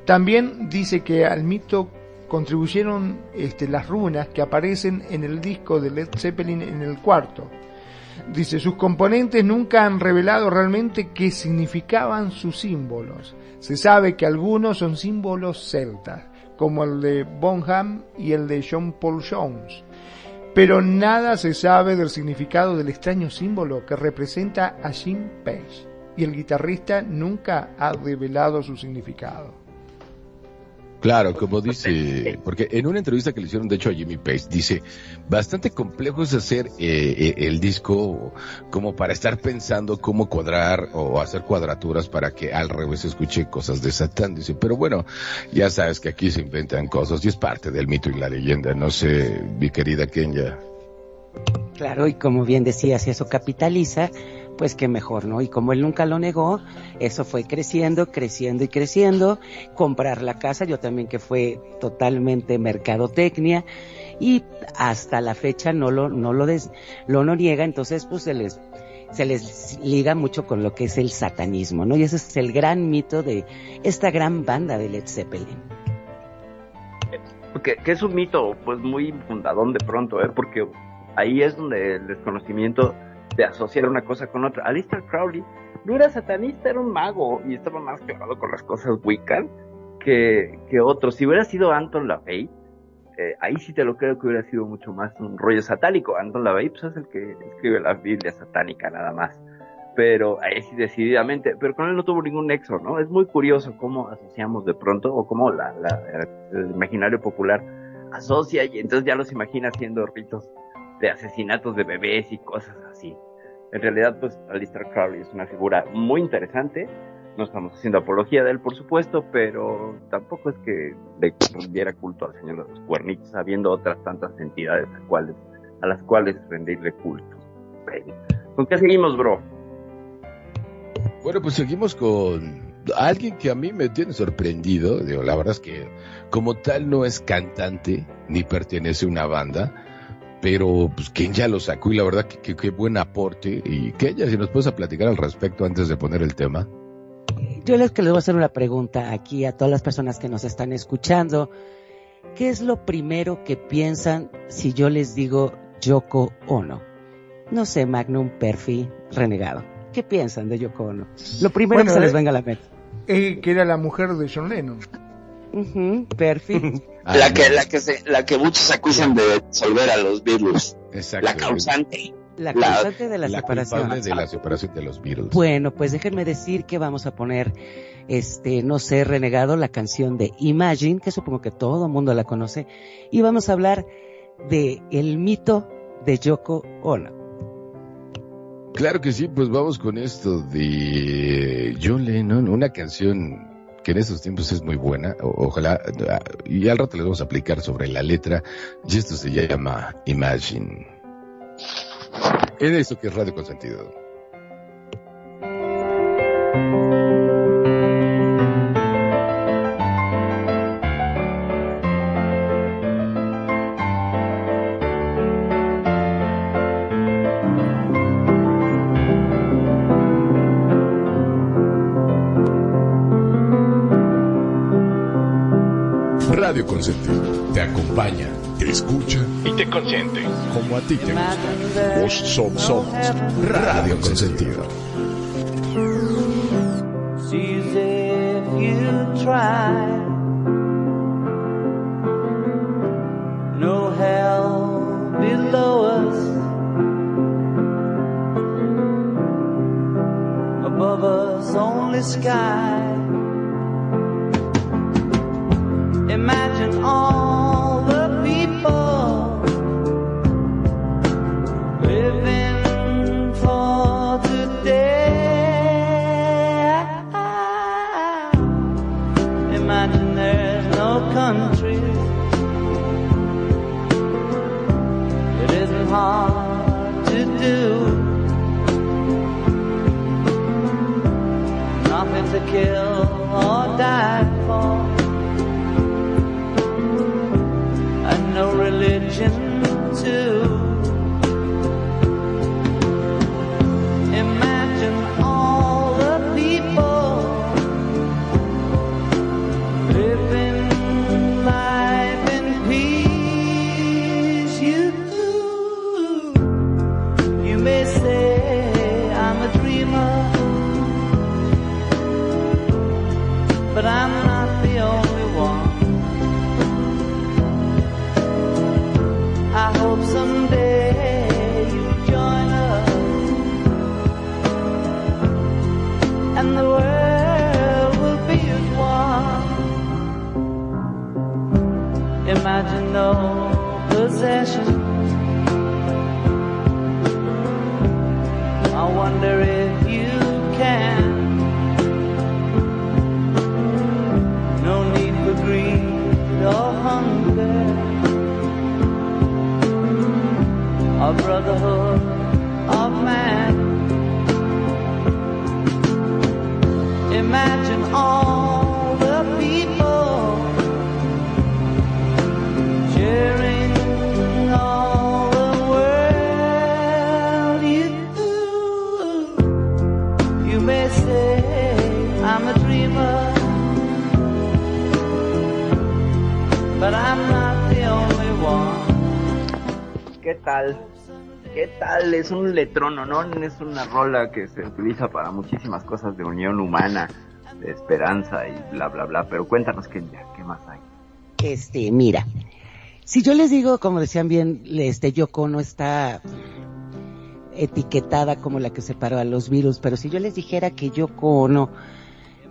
También dice que al mito contribuyeron este, las runas que aparecen en el disco de Led Zeppelin en el cuarto. Dice, sus componentes nunca han revelado realmente qué significaban sus símbolos. Se sabe que algunos son símbolos celtas, como el de Bonham y el de John Paul Jones pero nada se sabe del significado del extraño símbolo que representa a Jim Page, y el guitarrista nunca ha revelado su significado. Claro, como dice, porque en una entrevista que le hicieron de hecho a Jimmy Page, dice, bastante complejo es hacer eh, eh, el disco como para estar pensando cómo cuadrar o hacer cuadraturas para que al revés escuche cosas de Satán, dice, pero bueno, ya sabes que aquí se inventan cosas y es parte del mito y la leyenda, no sé, mi querida Kenya. Claro, y como bien decías, si eso capitaliza, pues qué mejor, ¿no? Y como él nunca lo negó, eso fue creciendo, creciendo y creciendo. Comprar la casa, yo también que fue totalmente mercadotecnia y hasta la fecha no lo, no lo, des, lo no niega, entonces pues se les, se les liga mucho con lo que es el satanismo, ¿no? Y ese es el gran mito de esta gran banda de Led Zeppelin. Que, que es un mito, pues muy fundadón de pronto, ¿eh? Porque ahí es donde el desconocimiento de asociar una cosa con otra. Alistair Crowley no era satanista, era un mago y estaba más clavado con las cosas Wiccan que, que otros. Si hubiera sido Anton LaVey, eh, ahí sí te lo creo que hubiera sido mucho más un rollo satánico. Anton LaVey pues, es el que escribe la Biblia satánica nada más. Pero ahí sí decididamente, pero con él no tuvo ningún nexo, ¿no? Es muy curioso cómo asociamos de pronto, o cómo la, el imaginario popular asocia y entonces ya los imagina haciendo ritos de asesinatos de bebés y cosas así. En realidad, pues Alistair Crowley es una figura muy interesante. No estamos haciendo apología de él, por supuesto, pero tampoco es que le diera culto al Señor de los Cuernitos, habiendo otras tantas entidades a, cuales, a las cuales rendirle culto. ¿Con qué seguimos, bro? Bueno, pues seguimos con alguien que a mí me tiene sorprendido. Digo, la verdad es que como tal no es cantante ni pertenece a una banda, pero pues quien ya lo sacó y la verdad que qué buen aporte. Y que ella, si nos puedes platicar al respecto antes de poner el tema. Yo les que les voy a hacer una pregunta aquí a todas las personas que nos están escuchando. ¿Qué es lo primero que piensan si yo les digo Yoko Ono? No sé, Magnum Perfi, renegado. ¿Qué piensan de Yoko Ono? Lo primero Bueno, que se les eh, venga a la mente. Eh, que era la mujer de John Lennon. Ujú, Perfi. la que, la que se, la que muchos acusan de disolver a los Beatles. Exacto. La causante. La La- causante de la, La separación. de la separación de los Beatles. Bueno, pues déjenme decir que vamos a poner, este, no sé, renegado, la canción de Imagine, que supongo que todo el mundo la conoce, y vamos a hablar de el mito de Yoko Ono. Claro que sí, pues vamos con esto de John Lennon, una canción que en estos tiempos es muy buena, ojalá, y al rato les vamos a aplicar sobre la letra, y esto se llama Imagine. En esto que es Radio Consentido. Radio Consentido te acompaña, te escucha y te consiente como a ti te gusta. Vos somos, somos Radio Consentido. No hell below us. Above us, only sky. Tal? ¿Qué tal? Es un letrono, ¿no? Es una rola que se utiliza para muchísimas cosas de unión humana, de esperanza y bla, bla, bla. Pero cuéntanos, ¿qué, qué más hay? Este, mira, si yo les digo, como decían bien, este Yoko no está etiquetada como la que separó a los virus, pero si yo les dijera que Yoko Ono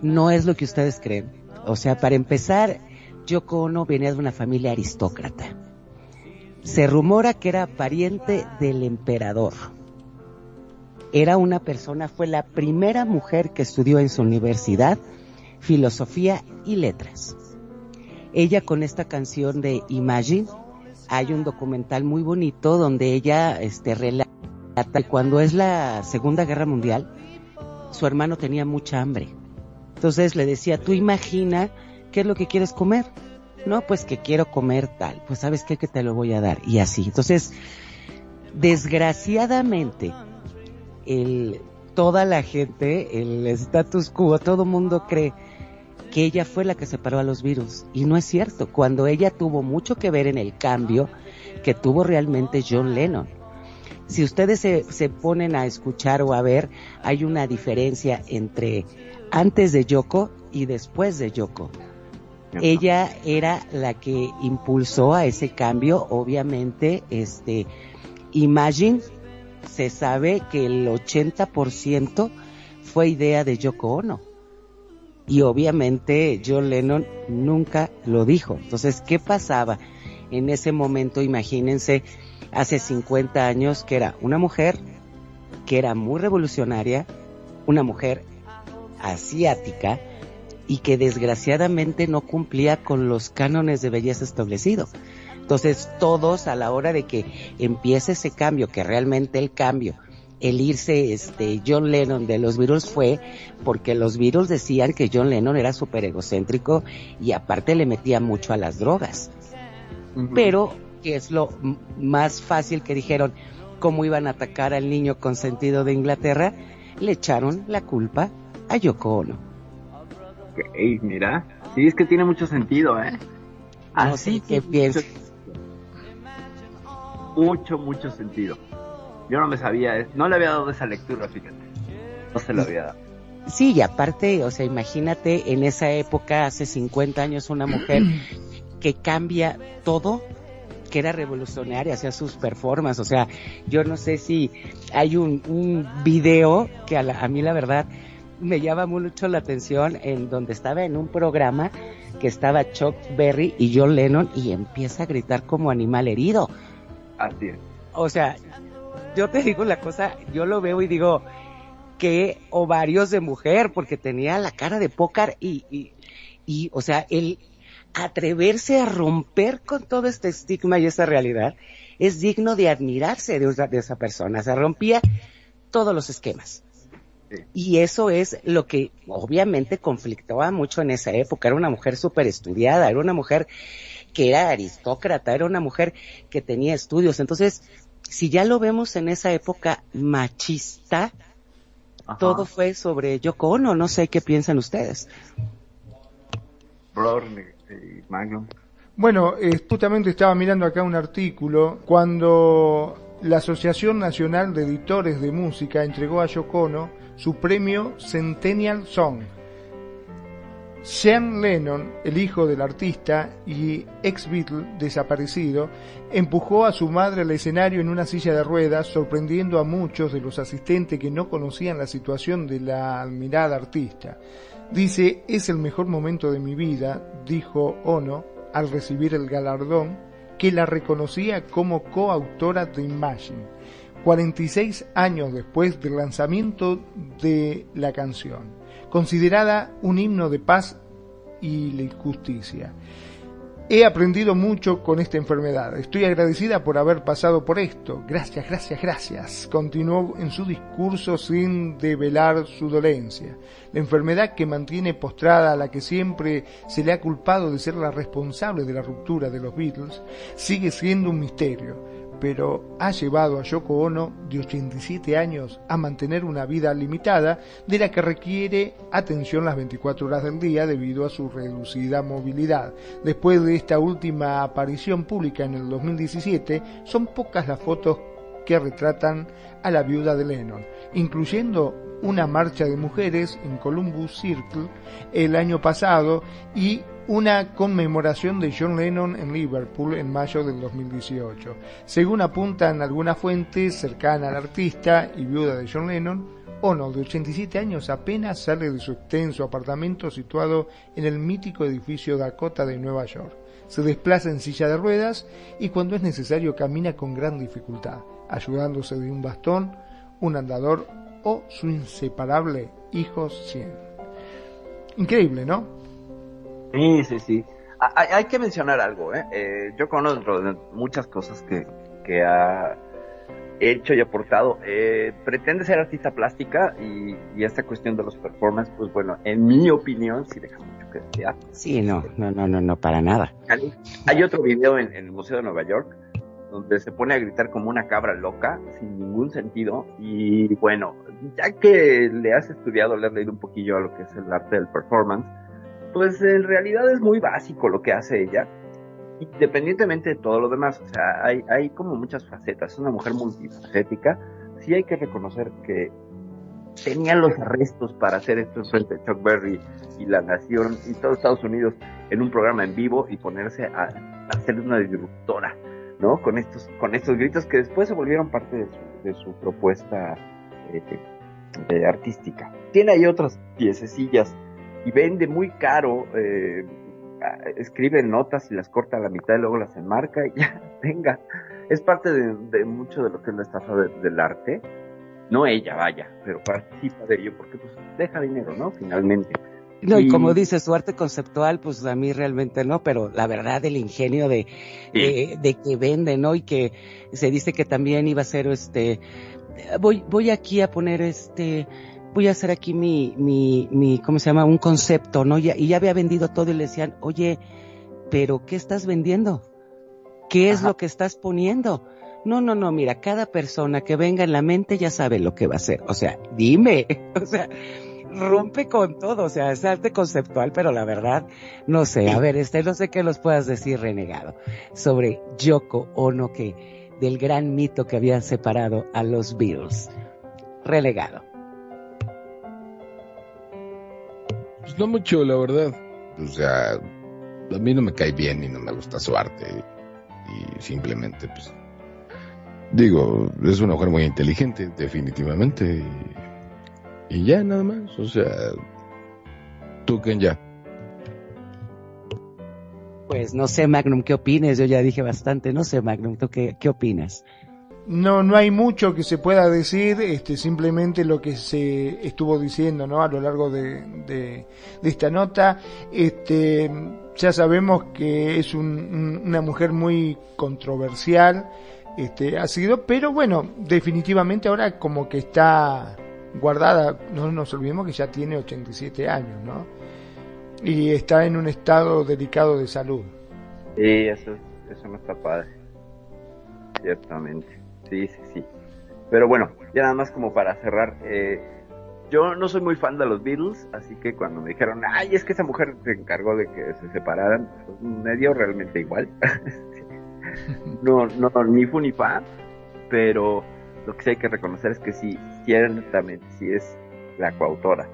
no es lo que ustedes creen. O sea, para empezar, Yoko Ono venía de una familia aristócrata. Se rumora que era pariente del emperador. Era una persona, fue la primera mujer que estudió en su universidad filosofía y letras. Ella con esta canción de Imagine, hay un documental muy bonito donde ella este, relata que cuando es la Segunda Guerra Mundial, su hermano tenía mucha hambre. Entonces le decía, tú imagina qué es lo que quieres comer. No, pues que quiero comer tal. Pues sabes qué, que te lo voy a dar. Y así. Entonces, desgraciadamente, el, toda la gente, el status quo, todo mundo cree que ella fue la que separó a los virus. Y no es cierto. Cuando ella tuvo mucho que ver en el cambio que tuvo realmente John Lennon. Si ustedes se, se ponen a escuchar o a ver, hay una diferencia entre antes de Yoko y después de Yoko. Ella era la que impulsó a ese cambio, obviamente, este, Imagine, se sabe que el 80% fue idea de Yoko Ono. Y obviamente John Lennon nunca lo dijo. Entonces, ¿qué pasaba en ese momento? Imagínense, hace 50 años, que era una mujer que era muy revolucionaria, una mujer asiática y que desgraciadamente no cumplía con los cánones de belleza establecidos. Entonces todos a la hora de que empiece ese cambio, que realmente el cambio, el irse este John Lennon de los Beatles fue porque los Beatles decían que John Lennon era súper egocéntrico y aparte le metía mucho a las drogas. Pero, que es lo más fácil que dijeron, cómo iban a atacar al niño consentido de Inglaterra, le echaron la culpa a Yoko Ono. Ok, mira. Sí, es que tiene mucho sentido, ¿eh? No sé qué piensas. Mucho, mucho sentido. Yo no me sabía, no le había dado esa lectura, fíjate. No se lo había dado. Sí, y aparte, o sea, imagínate en esa época, hace 50 años, una mujer que cambia todo, que era revolucionaria, hacía sus performances, o sea, yo no sé si hay un, un video que a, la- a mí la verdad me llama mucho la atención en donde estaba en un programa que estaba Chuck Berry y John Lennon y empieza a gritar como animal herido. Así es. O sea, yo te digo la cosa, yo lo veo y digo, que ovarios de mujer, porque tenía la cara de pócar y, y, y, o sea, el atreverse a romper con todo este estigma y esa realidad es digno de admirarse de, esa- de esa persona. Se rompía todos los esquemas. Y eso es lo que obviamente conflictaba mucho en esa época. Era una mujer súper estudiada, era una mujer que era aristócrata, era una mujer que tenía estudios. Entonces, si ya lo vemos en esa época machista, todo fue sobre Yoko Ono. No sé qué piensan ustedes. Brother eh, Magnum. Bueno, eh, justamente estaba mirando acá un artículo cuando la Asociación Nacional de Editores de Música entregó a Yoko Ono su premio Centennial Song. Sean Lennon, el hijo del artista y ex Beatle desaparecido, empujó a su madre al escenario en una silla de ruedas, sorprendiendo a muchos de los asistentes que no conocían la situación de la admirada artista. Dice, es el mejor momento de mi vida, dijo Ono al recibir el galardón, que la reconocía como coautora de Imagine, 46 años después del lanzamiento de la canción, considerada un himno de paz y la justicia. He aprendido mucho con esta enfermedad. Estoy agradecida por haber pasado por esto. Gracias, gracias, gracias. Continuó en su discurso sin develar su dolencia. La enfermedad que mantiene postrada a la que siempre se le ha culpado de ser la responsable de la ruptura de los Beatles sigue siendo un misterio. Pero ha llevado a Yoko Ono, de 87 años, a mantener una vida limitada de la que requiere atención las 24 horas del día debido a su reducida movilidad. Después de esta última aparición pública en el 2017, son pocas las fotos que retratan a la viuda de Lennon, incluyendo una marcha de mujeres en Columbus Circle el año pasado y una conmemoración de John Lennon en Liverpool en mayo del 2018. Según apuntan algunas fuentes cercanas al artista y viuda de John Lennon, Ono, de 87 años, apenas sale de su extenso apartamento situado en el mítico edificio Dakota de Nueva York. Se desplaza en silla de ruedas y cuando es necesario camina con gran dificultad, ayudándose de un bastón, un andador o su inseparable hijo 100. Increíble, ¿no? Sí, sí, sí. Hay, hay que mencionar algo, ¿eh? Eh, Yo conozco muchas cosas que, que ha hecho y aportado. Eh, pretende ser artista plástica y, y esta cuestión de los performances, pues bueno, en mi opinión, sí deja mucho que desear. Sí, no, no, no, no, no, para nada. Hay, hay otro video en, en el Museo de Nueva York donde se pone a gritar como una cabra loca, sin ningún sentido. Y bueno, ya que le has estudiado, le has leído un poquillo a lo que es el arte del performance, pues en realidad es muy básico lo que hace ella, independientemente de todo lo demás. O sea, hay, hay como muchas facetas. Es una mujer multifacética. Sí hay que reconocer que tenía los arrestos para hacer esto frente a Chuck Berry y la nación y todo Estados Unidos en un programa en vivo y ponerse a, a hacer una disruptora, ¿no? Con estos, con estos gritos que después se volvieron parte de su, de su propuesta eh, eh, artística. Tiene ahí otras piececillas y vende muy caro, eh, escribe notas y las corta a la mitad y luego las enmarca y ya, venga. Es parte de, de mucho de lo que es la estafa de- del arte. No ella, vaya, pero participa de ello porque pues deja dinero, ¿no? Finalmente. No, y como dice su arte conceptual, pues a mí realmente no, pero la verdad el ingenio de, de, de que vende, ¿no? Y que se dice que también iba a ser este, voy, voy aquí a poner este, voy a hacer aquí mi, mi, mi, ¿cómo se llama? Un concepto, ¿no? Y ya había vendido todo y le decían, oye, pero ¿qué estás vendiendo? ¿Qué es Ajá. lo que estás poniendo? No, no, no, mira, cada persona que venga en la mente ya sabe lo que va a hacer. O sea, dime, o sea, rompe con todo, o sea, es arte conceptual, pero la verdad, no sé, a ver, este, no sé qué nos puedas decir, renegado, sobre Yoko Ono, que, del gran mito que había separado a los Beatles. Relegado. Pues no mucho, la verdad. O sea, a mí no me cae bien y no me gusta su arte. Y simplemente, pues, digo, es una mujer muy inteligente, definitivamente. Y, y ya, nada más. O sea, tú, Ken, ya. Pues no sé, Magnum, ¿qué opines? Yo ya dije bastante, no sé, Magnum, ¿tú qué, qué opinas? No, no hay mucho que se pueda decir, este, simplemente lo que se estuvo diciendo, ¿no? A lo largo de, de, esta nota, este, ya sabemos que es un- un- una mujer muy controversial, este, ha sido, pero bueno, definitivamente ahora como que está guardada, no nos olvidemos que ya tiene 87 años, ¿no? Y está en un estado delicado de salud. Sí, eso, eso no está padre. Ciertamente. Sí, sí, sí. Pero bueno, ya nada más como para cerrar. Eh, yo no soy muy fan de los Beatles, así que cuando me dijeron, ay, es que esa mujer se encargó de que se separaran, pues, me dio realmente igual. no, no, ni fu ni fa, pero lo que sí hay que reconocer es que sí, ciertamente, sí es la coautora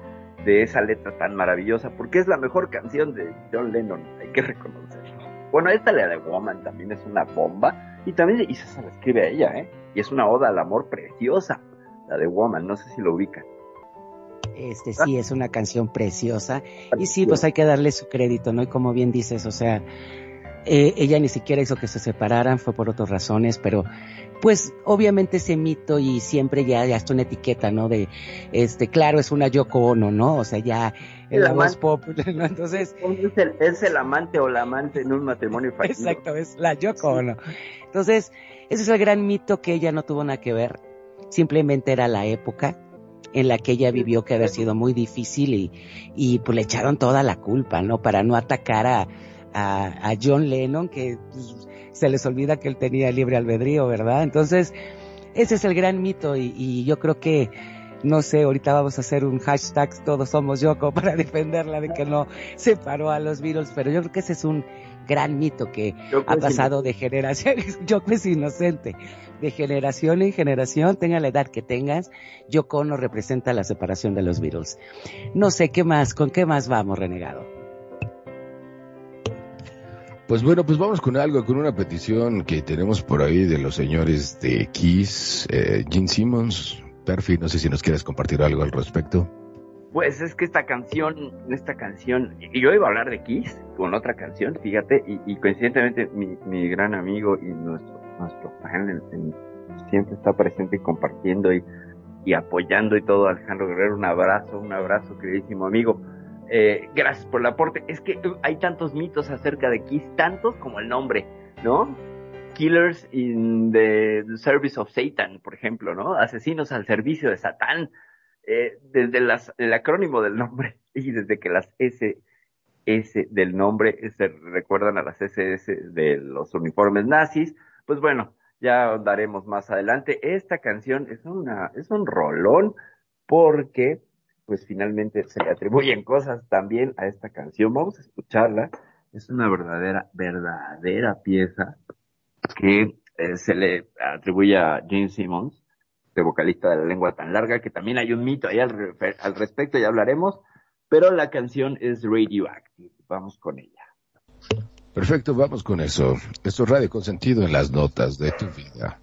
de esa letra tan maravillosa, porque es la mejor canción de John Lennon, hay que reconocerlo. Bueno, esta la de Woman también es una bomba, y también y se la escribe a ella, ¿eh? Y es una oda al amor preciosa, la de Woman, no sé si lo ubican. Este sí es una canción preciosa y sí, pues hay que darle su crédito, ¿no? Y como bien dices, o sea, eh, ella ni siquiera hizo que se separaran, fue por otras razones, pero pues obviamente ese mito y siempre ya, ya está una etiqueta, ¿no? De, este, claro, es una Yoko Ono, ¿no? O sea, ya en El la voz amante. pop, ¿no? Entonces, Es el, es el amante o la amante en un matrimonio fallido. Exacto, es la Yoko Ono. Entonces, ese es el gran mito que ella no tuvo nada que ver. Simplemente era la época en la que ella vivió que había sido muy difícil y, y pues le echaron toda la culpa, ¿no? Para no atacar a, a, a John Lennon, que pues, se les olvida que él tenía libre albedrío, ¿verdad? Entonces, ese es el gran mito y, y yo creo que no sé, ahorita vamos a hacer un hashtag todos somos Yoko para defenderla de que no separó a los Beatles, pero yo creo que ese es un gran mito que Yoko ha pasado de generación, Yoko es inocente, de generación en generación, tenga la edad que tengas, Yoko no representa la separación de los Beatles. No sé qué más, con qué más vamos, renegado. Pues bueno, pues vamos con algo, con una petición que tenemos por ahí de los señores de Kiss, eh, Gene Simmons, Perfi, no sé si nos quieres compartir algo al respecto. Pues es que esta canción, esta canción, y yo iba a hablar de Kiss con otra canción, fíjate, y, coincidentemente mi, gran amigo y nuestro, nuestro fan siempre está presente compartiendo y, apoyando y todo, Alejandro Guerrero, un abrazo, un abrazo, queridísimo amigo. Eh, gracias por el aporte. Es que hay tantos mitos acerca de Kiss, tantos como el nombre, ¿no? Killers in the Service of Satan, por ejemplo, ¿no? Asesinos al servicio de Satán. Eh, desde el acrónimo del nombre y desde que las S, del nombre se recuerdan a las SS de los uniformes nazis, pues bueno, ya daremos más adelante. Esta canción es una, es un rolón porque pues finalmente se le atribuyen cosas también a esta canción. Vamos a escucharla. Es una verdadera, verdadera pieza que eh, se le atribuye a Gene Simmons, de vocalista de la lengua tan larga, que también hay un mito ahí al, al respecto, ya hablaremos, pero la canción es Radioactive. Vamos con ella. Perfecto, vamos con eso. Esto es Radio Consentido en las notas de tu vida.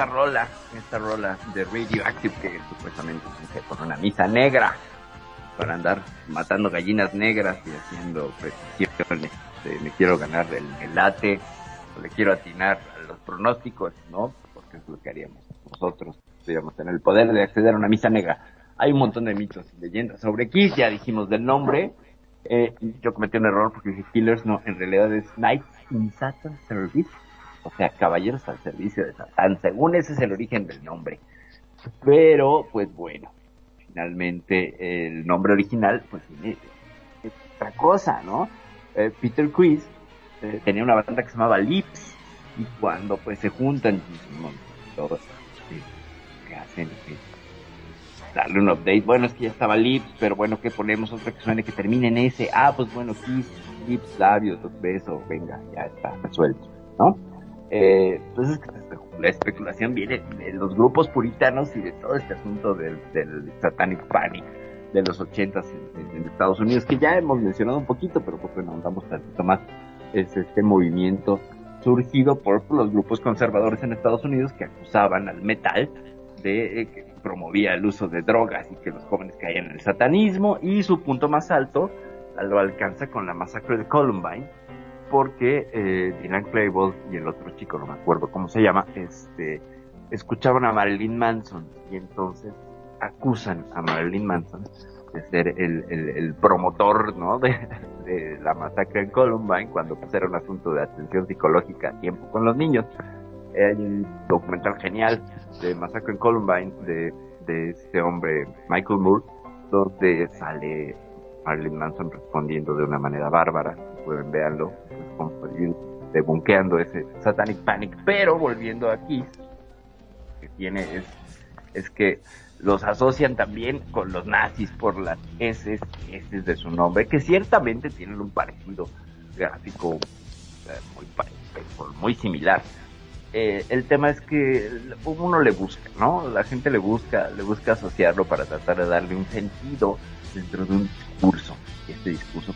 Esta rola, esta rola de Radioactive que supuestamente se por una misa negra para andar matando gallinas negras y haciendo precisiones. de me quiero ganar el, late, o le quiero atinar a los pronósticos, ¿no? Porque es lo que haríamos nosotros, digamos, tener el poder de acceder a una misa negra. Hay un montón de mitos y leyendas sobre Kiss, ya dijimos del nombre. Eh, yo cometí un error porque dije Killers, no, en realidad es Knights in Satan's Service, o sea, caballeros al servicio de Satán, según ese es el origen del nombre. Pero, pues bueno, finalmente el nombre original, pues tiene otra cosa, ¿no? Eh, Peter Chris eh, tenía una banda que se llamaba Lips, y cuando pues se juntan, bueno, todos, ¿qué hacen? Eh, darle un update, bueno, es que ya estaba Lips, pero bueno, que ponemos otra que suene que termine en ese, ah, pues bueno, Kiss, Lips, labios, dos besos, venga, ya está resuelto, ¿no? Eh, entonces la especulación viene de los grupos puritanos y de todo este asunto del, del Satanic Panic de los ochentas en, en, Estados Unidos, que ya hemos mencionado un poquito, pero pues bueno, andamos tantito más, es este movimiento surgido por los grupos conservadores en Estados Unidos que acusaban al metal de eh, que promovía el uso de drogas y que los jóvenes caían en el satanismo y su punto más alto lo alcanza con la masacre de Columbine porque eh, Dylan Klebold y el otro chico, no me acuerdo cómo se llama, este, escuchaban a Marilyn Manson y entonces acusan a Marilyn Manson de ser el, el, promotor, ¿no? De, de, la masacre en Columbine cuando pues, era un asunto de atención psicológica a tiempo con los niños. Hay un documental genial de Masacre en Columbine de, de este hombre Michael Moore donde sale Marilyn Manson respondiendo de una manera bárbara. Pueden verlo, pues, ese Satanic Panic. Pero volviendo aquí, que tiene es, es que los asocian también con los nazis por las S, de su nombre, que ciertamente tienen un parecido gráfico eh, muy, muy similar. Eh, el tema es que uno le busca, ¿no? La gente le busca, le busca asociarlo para tratar de darle un sentido dentro de un discurso. Este discurso,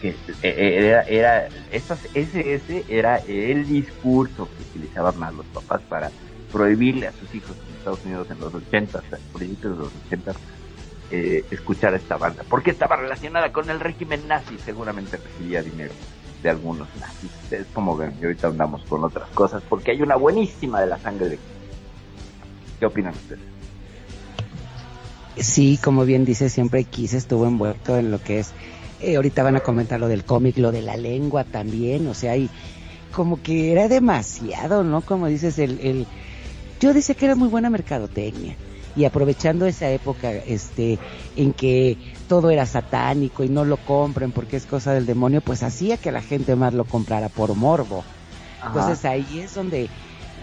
que era, era esas SS era el discurso que utilizaban más los papás para prohibirle a sus hijos en Estados Unidos en los 80, principios de los 80, eh, escuchar a esta banda, porque estaba relacionada con el régimen nazi, seguramente recibía dinero de algunos nazis. Es como ven, y ahorita andamos con otras cosas, porque hay una buenísima de la sangre de ¿Qué opinan ustedes? Sí, como bien dice, siempre Kiss estuvo envuelto en lo que es, eh, ahorita van a comentar lo del cómic, lo de la lengua también, o sea, y como que era demasiado, ¿no? Como dices, el, el yo decía que era muy buena mercadotecnia y aprovechando esa época este en que todo era satánico y no lo compren porque es cosa del demonio, pues hacía que la gente más lo comprara por morbo. Ajá. Entonces ahí es donde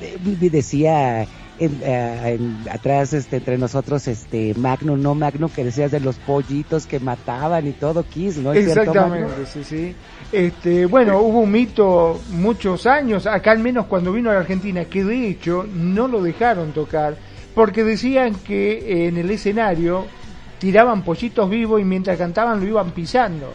eh, decía en, en, atrás este entre nosotros este Magno no Magno que decías de los pollitos que mataban y todo Kiss no ¿Es exactamente sí sí este bueno hubo un mito muchos años acá al menos cuando vino a la Argentina que de hecho no lo dejaron tocar porque decían que en el escenario tiraban pollitos vivos y mientras cantaban lo iban pisando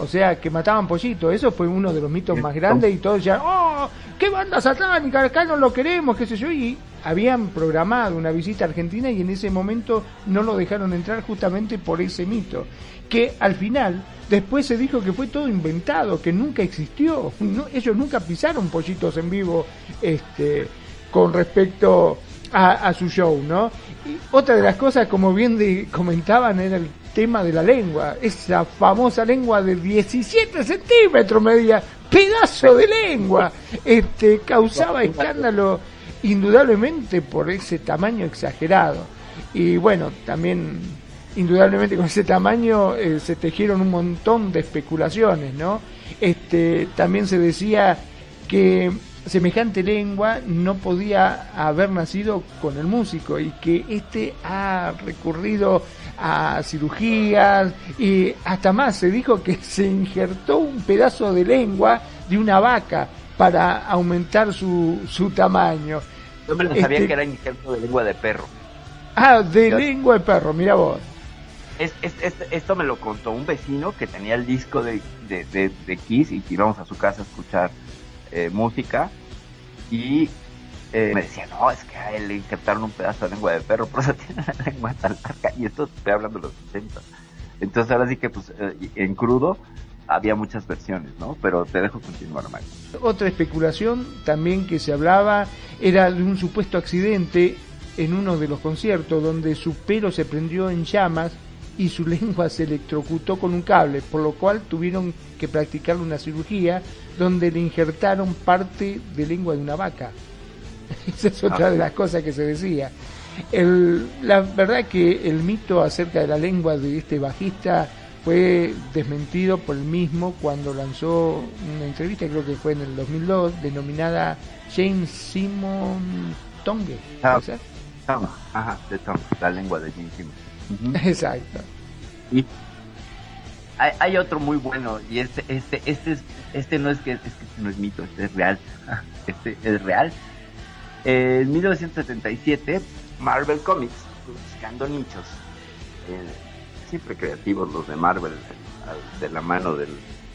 o sea, que mataban pollitos. Eso fue uno de los mitos más grandes y todos ya, ¡oh! ¡Qué banda satánica! Acá no lo queremos, qué sé yo. Y habían programado una visita a Argentina y en ese momento no lo dejaron entrar justamente por ese mito. Que al final, después se dijo que fue todo inventado, que nunca existió. No, ellos nunca pisaron pollitos en vivo este, con respecto a, a su show, ¿no? Y otra de las cosas, como bien de, comentaban, era el tema de la lengua, esa famosa lengua de 17 centímetros media, pedazo de lengua, este causaba escándalo indudablemente por ese tamaño exagerado. Y bueno, también indudablemente con ese tamaño eh, se tejieron un montón de especulaciones, ¿no? Este también se decía que semejante lengua no podía haber nacido con el músico y que este ha recurrido a cirugías y hasta más se dijo que se injertó un pedazo de lengua de una vaca para aumentar su, su tamaño. Yo me lo sabía este... que era injerto de lengua de perro. Ah, de Yo... lengua de perro, mira vos. Es, es, es, esto me lo contó un vecino que tenía el disco de, de, de, de Kiss y que íbamos a su casa a escuchar eh, música y eh, me decía, no, es que a él le injertaron un pedazo de lengua de perro, por eso tiene la lengua tan larga. Y esto estoy hablando de los 60. Entonces ahora sí que pues eh, en crudo había muchas versiones, ¿no? Pero te dejo continuar, Mario. Otra especulación también que se hablaba era de un supuesto accidente en uno de los conciertos donde su pelo se prendió en llamas y su lengua se electrocutó con un cable, por lo cual tuvieron que practicar una cirugía donde le injertaron parte de lengua de una vaca. Esa es otra de las cosas que se decía. El- la verdad que el mito acerca de la lengua de este bajista fue desmentido por el mismo cuando lanzó una entrevista, creo que fue en el 2002, denominada James Simon Tongue. Ah. ¿puede ser? Tom, ajá, de Tom, la lengua de Simmons. Ujú. Exacto. Y hay, hay otro muy bueno, y este, este, este es, este no es que, es que este no es mito, este es real. Este es real. En 1977, Marvel Comics, buscando nichos, eh, siempre creativos los de Marvel, de la mano del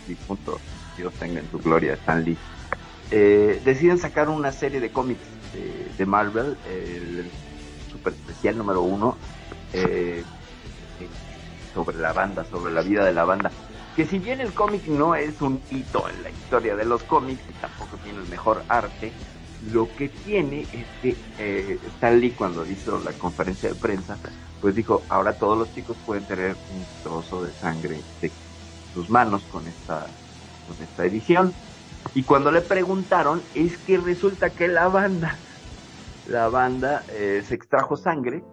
difunto, Dios tenga en su gloria, Stan Lee, eh, deciden sacar una serie de cómics de, de Marvel, el super especial número uno, eh, sobre la banda, sobre la vida de la banda. Que si bien el cómic no es un hito en la historia de los cómics tampoco tiene el mejor arte, lo que tiene es que eh, Stan Lee cuando hizo la conferencia de prensa, pues dijo, ahora todos los chicos pueden tener un trozo de sangre de sus manos con esta, con esta edición. Y cuando le preguntaron, es que resulta que la banda, la banda eh, se extrajo sangre,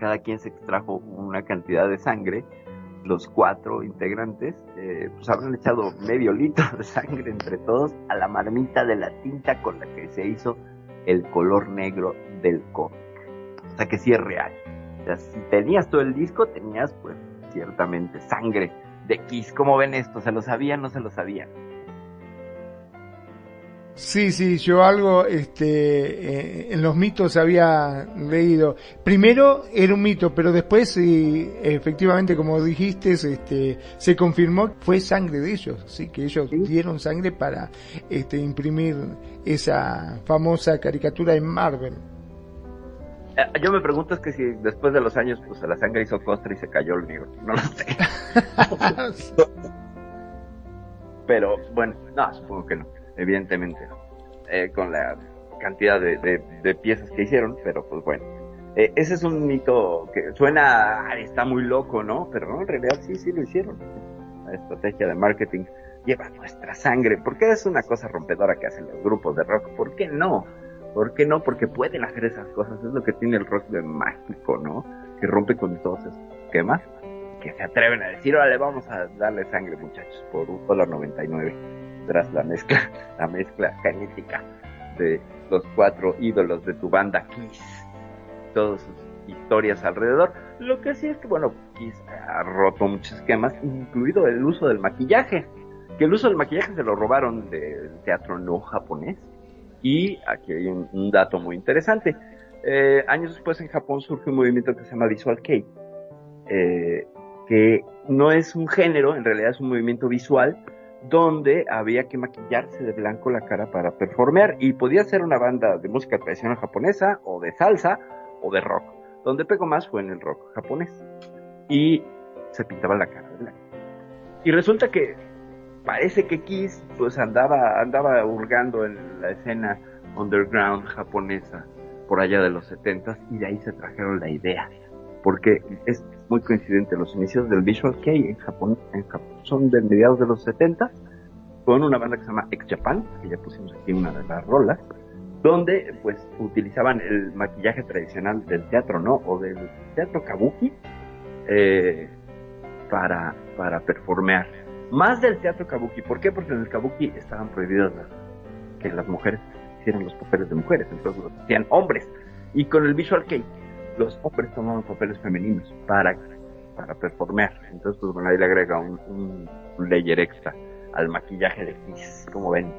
cada quien se extrajo una cantidad de sangre, los cuatro integrantes, eh, pues habrán echado medio litro de sangre entre todos a la marmita de la tinta con la que se hizo el color negro del cómic. O sea que sí es real. O sea, si tenías todo el disco, tenías pues ciertamente sangre de Kiss. ¿Cómo ven esto? ¿Se lo sabían o no se lo sabían? Sí, sí, yo algo este, eh, en los mitos había leído. Primero era un mito, pero después efectivamente, como dijiste, este, se confirmó que fue sangre de ellos, sí, que ellos dieron sangre para este, imprimir esa famosa caricatura en Marvel. Eh, Yo me pregunto es que si después de los años pues la sangre hizo costra y se cayó el negro. No lo sé. Pero bueno, no, supongo que no. Evidentemente no. Eh, con la cantidad de, de- de piezas que hicieron, pero pues bueno. Eh, ese es un mito que suena, "Ay, está muy loco, ¿no? Pero no, en realidad sí, sí lo hicieron. La estrategia de marketing lleva nuestra sangre. ¿Por qué es una cosa rompedora que hacen los grupos de rock? ¿Por qué no? ¿Por qué no? Porque pueden hacer esas cosas. Es lo que tiene el rock de mágico, ¿no? Que rompe con todos esos esquemas. Que se atreven a decir, órale, vamos a darle sangre, muchachos, por un dólar 99. Tras la mezcla, la mezcla genética de los cuatro ídolos de tu banda Kiss. Todas sus historias alrededor. Lo que sí es que, bueno, Kiss ha roto muchos esquemas, incluido el uso del maquillaje. Que el uso del maquillaje se lo robaron del teatro no japonés. Y aquí hay un, un dato muy interesante. Eh, años después en Japón surge un movimiento que se llama Visual Kei, eh, que no es un género, en realidad es un movimiento visual, donde había que maquillarse de blanco la cara para performear y podía ser una banda de música tradicional japonesa o de salsa o de rock. Donde pegó más fue en el rock japonés y se pintaba la cara de blanco. Y resulta que parece que Kiss pues andaba andaba hurgando en la escena underground japonesa por allá de los 70 y de ahí se trajeron la idea porque es muy coincidente los inicios del Visual Kei en Japón, en Japón son de mediados de los 70 con una banda que se llama Ex Japan que ya pusimos aquí una de las rolas donde pues utilizaban el maquillaje tradicional del teatro no o del teatro kabuki eh, para para performear más del teatro kabuki ¿por qué? porque en el kabuki estaban prohibidas las, que las mujeres hicieran los papeles de mujeres entonces los hacían hombres y con el Visual Kei los hombres tomaban papeles femeninos para, para performear. Entonces, pues bueno, ahí le agrega un, un, un layer extra al maquillaje de Kiss, como ven.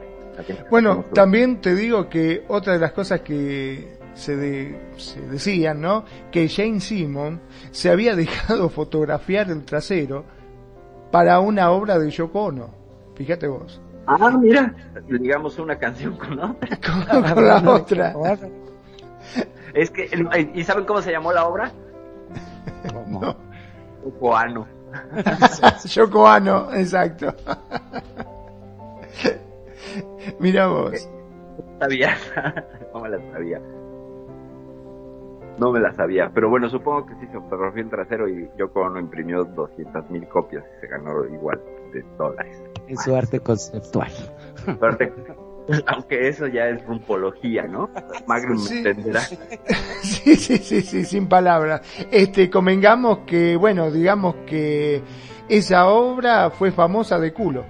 Bueno, también te digo que otra de las cosas que se, de- se decían, ¿no? Que Jane Simon se había dejado fotografiar el trasero para una obra de Yoko Ono. Fíjate vos. Ah, mira, digamos una canción con otra. con la otra. Es que, ¿y saben cómo se llamó la obra? ¿Cómo? Yoko Ano, exacto. Mira vos. sabía, no me la sabía. No me la sabía, pero bueno, supongo que sí se fotografió el trasero y Yoko Ono imprimió 200 mil copias y se ganó igual de dólares. En su arte conceptual. Suerte. Aunque eso ya es rumpología, ¿no? Magnum Sí. me entenderá. Sí, sí, sí, sí, sin palabras. Este, convengamos que, bueno, digamos que esa obra fue famosa de culo,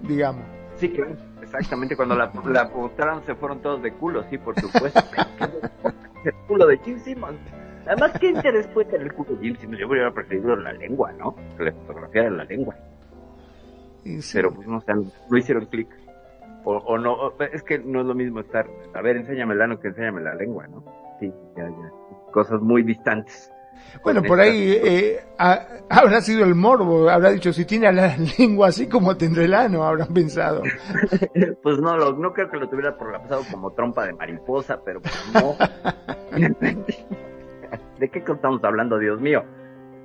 digamos. Sí, claro. Exactamente, cuando la, la mostraron se fueron todos de culo, sí, por supuesto. el culo de Jim Simmons. Además, ¿qué interés puede tener el culo de Jim Simmons? Yo hubiera preferido la lengua, ¿no? Que le fotografiaran la lengua. Sí. Pero pues no sé, no hicieron clic. O, o no, o- es que no es lo mismo estar, a ver, enséñame el ano que enséñame la lengua, ¿no? Sí, ya, ya. Cosas muy distantes. Bueno, por ahí eh, ha- habrá sido el morbo, habrá dicho, si tiene la lengua así como tendrá el ano, habrán pensado. Pues no, lo- no creo que lo tuviera pasado como trompa de mariposa, pero pues no. ¿De qué estamos hablando, Dios mío?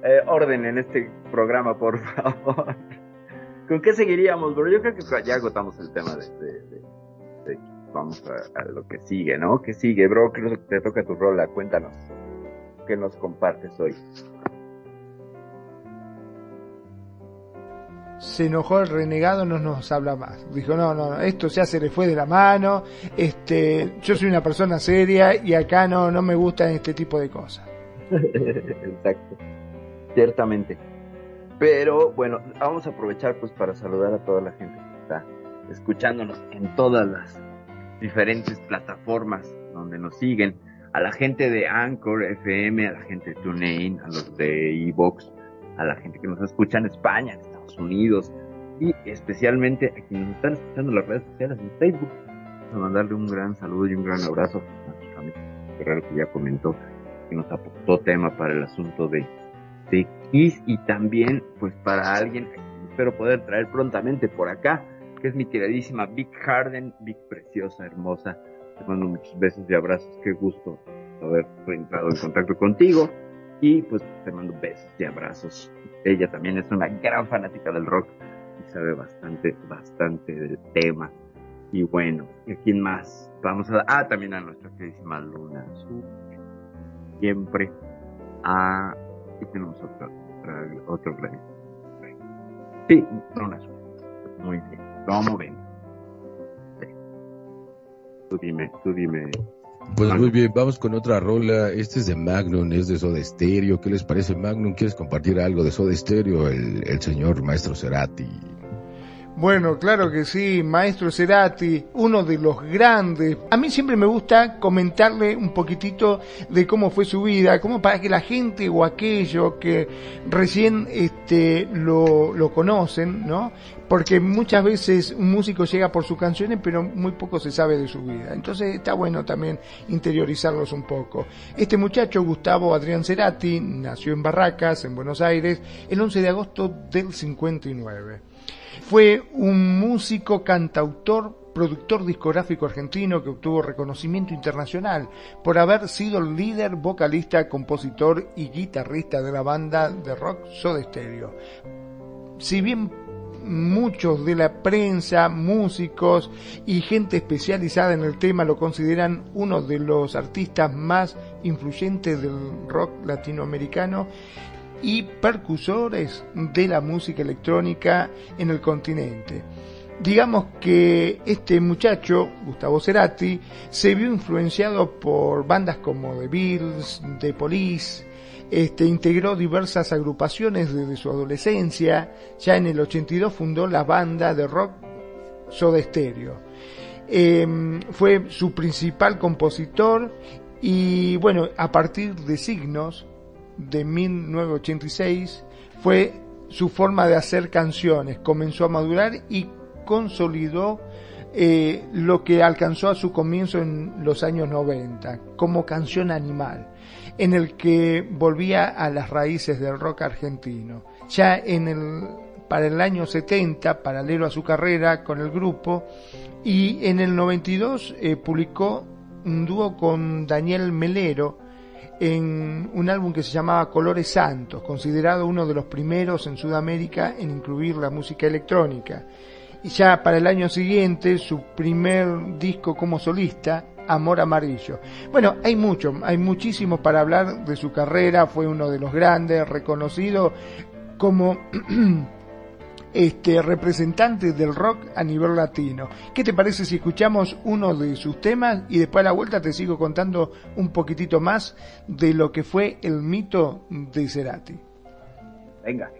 Eh, orden en este programa, por favor. ¿Con qué seguiríamos, bro? Yo creo que ya agotamos el tema de... de- de- de- vamos a, a lo que sigue, ¿no? ¿Qué sigue, bro? Creo que te toca tu rola. Cuéntanos. ¿Qué nos compartes hoy? Se enojó el renegado, no nos habla más. Dijo, no, no, no, esto ya se le fue de la mano, este, yo soy una persona seria y acá no, no me gustan este tipo de cosas. Exacto. Ciertamente. Pero bueno, vamos a aprovechar pues para saludar a toda la gente que está escuchándonos en todas las diferentes plataformas donde nos siguen. A la gente de Anchor FM, a la gente de TuneIn, a los de Evox, a la gente que nos escucha en España, en Estados Unidos y especialmente a quienes nos están escuchando en las redes sociales en Facebook. Vamos a mandarle un gran saludo y un gran abrazo a nuestro amigo que ya comentó que nos aportó tema para el asunto de, de Kiss y también pues para alguien que espero poder traer prontamente por acá, que es mi queridísima Vic Harden, Vic preciosa, hermosa. Te mando muchos besos y abrazos, qué gusto haber entrado en contacto contigo y pues te mando besos y abrazos. Ella también es una gran fanática del rock y sabe bastante, bastante del tema. Y bueno, ¿y a quién más? Vamos a, ah, también a nuestra queridísima Luna Azul siempre a aquí tenemos otro otro gran sí Luna Azul muy bien vamos Sí. Tú dime tú dime Pues muy bien, vamos con otra rola. Este es de Magnum, es de Soda Stereo. ¿Qué les parece, Magnum? ¿Quieres compartir algo de Soda Stereo? El, el señor maestro Cerati. Bueno, claro que sí, Maestro Cerati, uno de los grandes. A mí siempre me gusta comentarle un poquitito de cómo fue su vida, como para que la gente o aquello que recién este, lo, lo conocen, ¿no? Porque muchas veces un músico llega por sus canciones, pero muy poco se sabe de su vida. Entonces está bueno también interiorizarlos un poco. Este muchacho, Gustavo Adrián Cerati, nació en Barracas, en Buenos Aires, el 11 de agosto del 59. Fue un músico, cantautor, productor discográfico argentino que obtuvo reconocimiento internacional por haber sido el líder, vocalista, compositor y guitarrista de la banda de rock Soda Stereo. Si bien muchos de la prensa, músicos y gente especializada en el tema lo consideran uno de los artistas más influyentes del rock latinoamericano, y percusores de la música electrónica en el continente. Digamos que este muchacho, Gustavo Cerati, se vio influenciado por bandas como The Beatles, The Police, este, integró diversas agrupaciones desde su adolescencia, ya en el 82 fundó la banda de rock Soda Stereo. Eh, fue su principal compositor y bueno, a partir de Signos, de 1986 fue su forma de hacer canciones. Comenzó a madurar y consolidó eh, lo que alcanzó a su comienzo en los años 90 como canción animal, en el que volvía a las raíces del rock argentino. Ya en el, para el año 70, paralelo a su carrera con el grupo, y en el 92 eh, publicó un dúo con Daniel Melero, en un álbum que se llamaba Colores Santos, considerado uno de los primeros en Sudamérica en incluir la música electrónica. Y ya para el año siguiente, su primer disco como solista, Amor Amarillo. Bueno, hay mucho, hay muchísimo para hablar de su carrera, fue uno de los grandes, reconocido como este, representantes del rock a nivel latino. ¿Qué te parece si escuchamos uno de sus temas y después a la vuelta te sigo contando un poquitito más de lo que fue el mito de Cerati? Venga.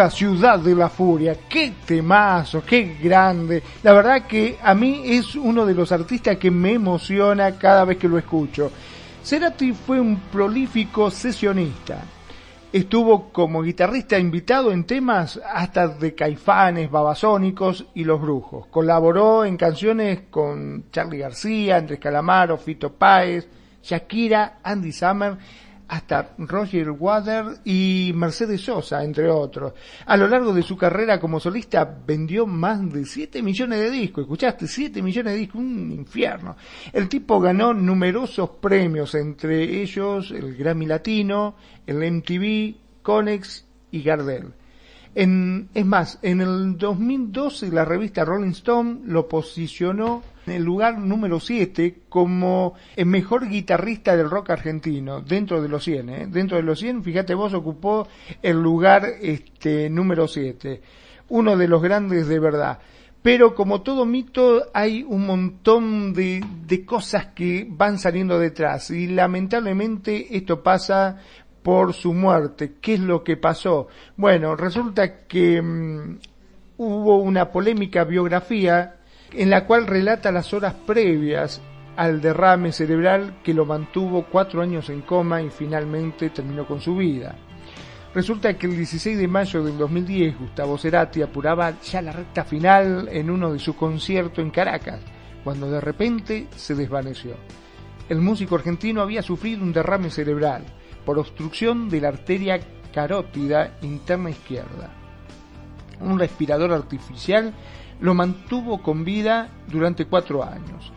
La ciudad de la furia, qué temazo, qué grande. La verdad que a mí es uno de los artistas que me emociona cada vez que lo escucho. Cerati fue un prolífico sesionista. Estuvo como guitarrista invitado en temas hasta de Caifanes, Babasónicos y Los Brujos. Colaboró en canciones con Charlie García, Andrés Calamaro, Fito Páez, Shakira, Andy Summer hasta Roger Water y Mercedes Sosa, entre otros. A lo largo de su carrera como solista vendió más de 7 millones de discos. ¿Escuchaste? 7 millones de discos, un infierno. El tipo ganó numerosos premios, entre ellos el Grammy Latino, el MTV, Conex y Gardel. En, es más, en el 2012 la revista Rolling Stone lo posicionó el lugar número 7 como el mejor guitarrista del rock argentino, dentro de los 100, ¿eh? dentro de los 100, fíjate vos, ocupó el lugar este, número 7, uno de los grandes de verdad. Pero como todo mito hay un montón de, de cosas que van saliendo detrás y lamentablemente esto pasa por su muerte. ¿Qué es lo que pasó? Bueno, resulta que mm, hubo una polémica biografía en la cual relata las horas previas al derrame cerebral que lo mantuvo cuatro años en coma y finalmente terminó con su vida. Resulta que el 16 de mayo del 2010 Gustavo Cerati apuraba ya la recta final en uno de sus conciertos en Caracas, cuando de repente se desvaneció. El músico argentino había sufrido un derrame cerebral por obstrucción de la arteria carótida interna izquierda. Un respirador artificial lo mantuvo con vida durante cuatro años.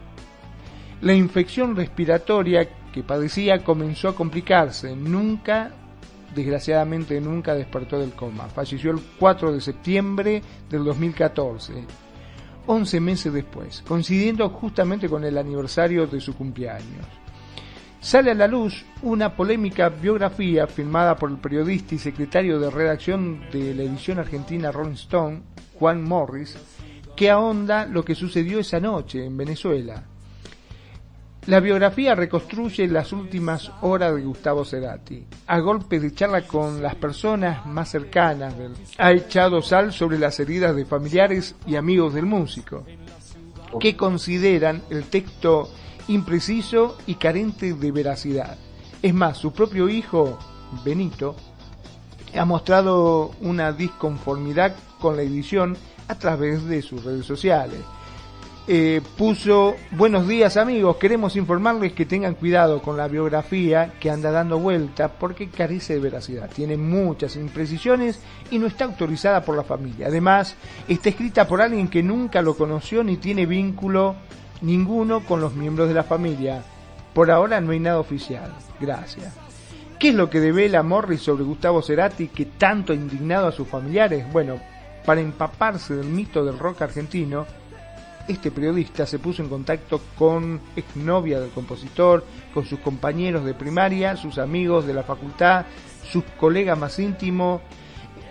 La infección respiratoria que padecía comenzó a complicarse. Nunca, desgraciadamente, nunca despertó del coma. Falleció el 4 de septiembre del 2014, 11 meses después, coincidiendo justamente con el aniversario de su cumpleaños. Sale a la luz una polémica biografía firmada por el periodista y secretario de redacción de la edición argentina Rolling Stone, Juan Morris, que ahonda lo que sucedió esa noche en Venezuela. La biografía reconstruye las últimas horas de Gustavo Cerati. A golpe de charla con las personas más cercanas, ha echado sal sobre las heridas de familiares y amigos del músico, que consideran el texto impreciso y carente de veracidad. Es más, su propio hijo, Benito, ha mostrado una disconformidad con la edición a través de sus redes sociales. Eh, puso, buenos días amigos, queremos informarles que tengan cuidado con la biografía que anda dando vuelta porque carece de veracidad, tiene muchas imprecisiones y no está autorizada por la familia. Además, está escrita por alguien que nunca lo conoció ni tiene vínculo ninguno con los miembros de la familia. Por ahora no hay nada oficial. Gracias. ¿Qué es lo que devela Morris sobre Gustavo Cerati que tanto ha indignado a sus familiares? Bueno, para empaparse del mito del rock argentino, este periodista se puso en contacto con exnovia del compositor, con sus compañeros de primaria, sus amigos de la facultad, sus colegas más íntimos,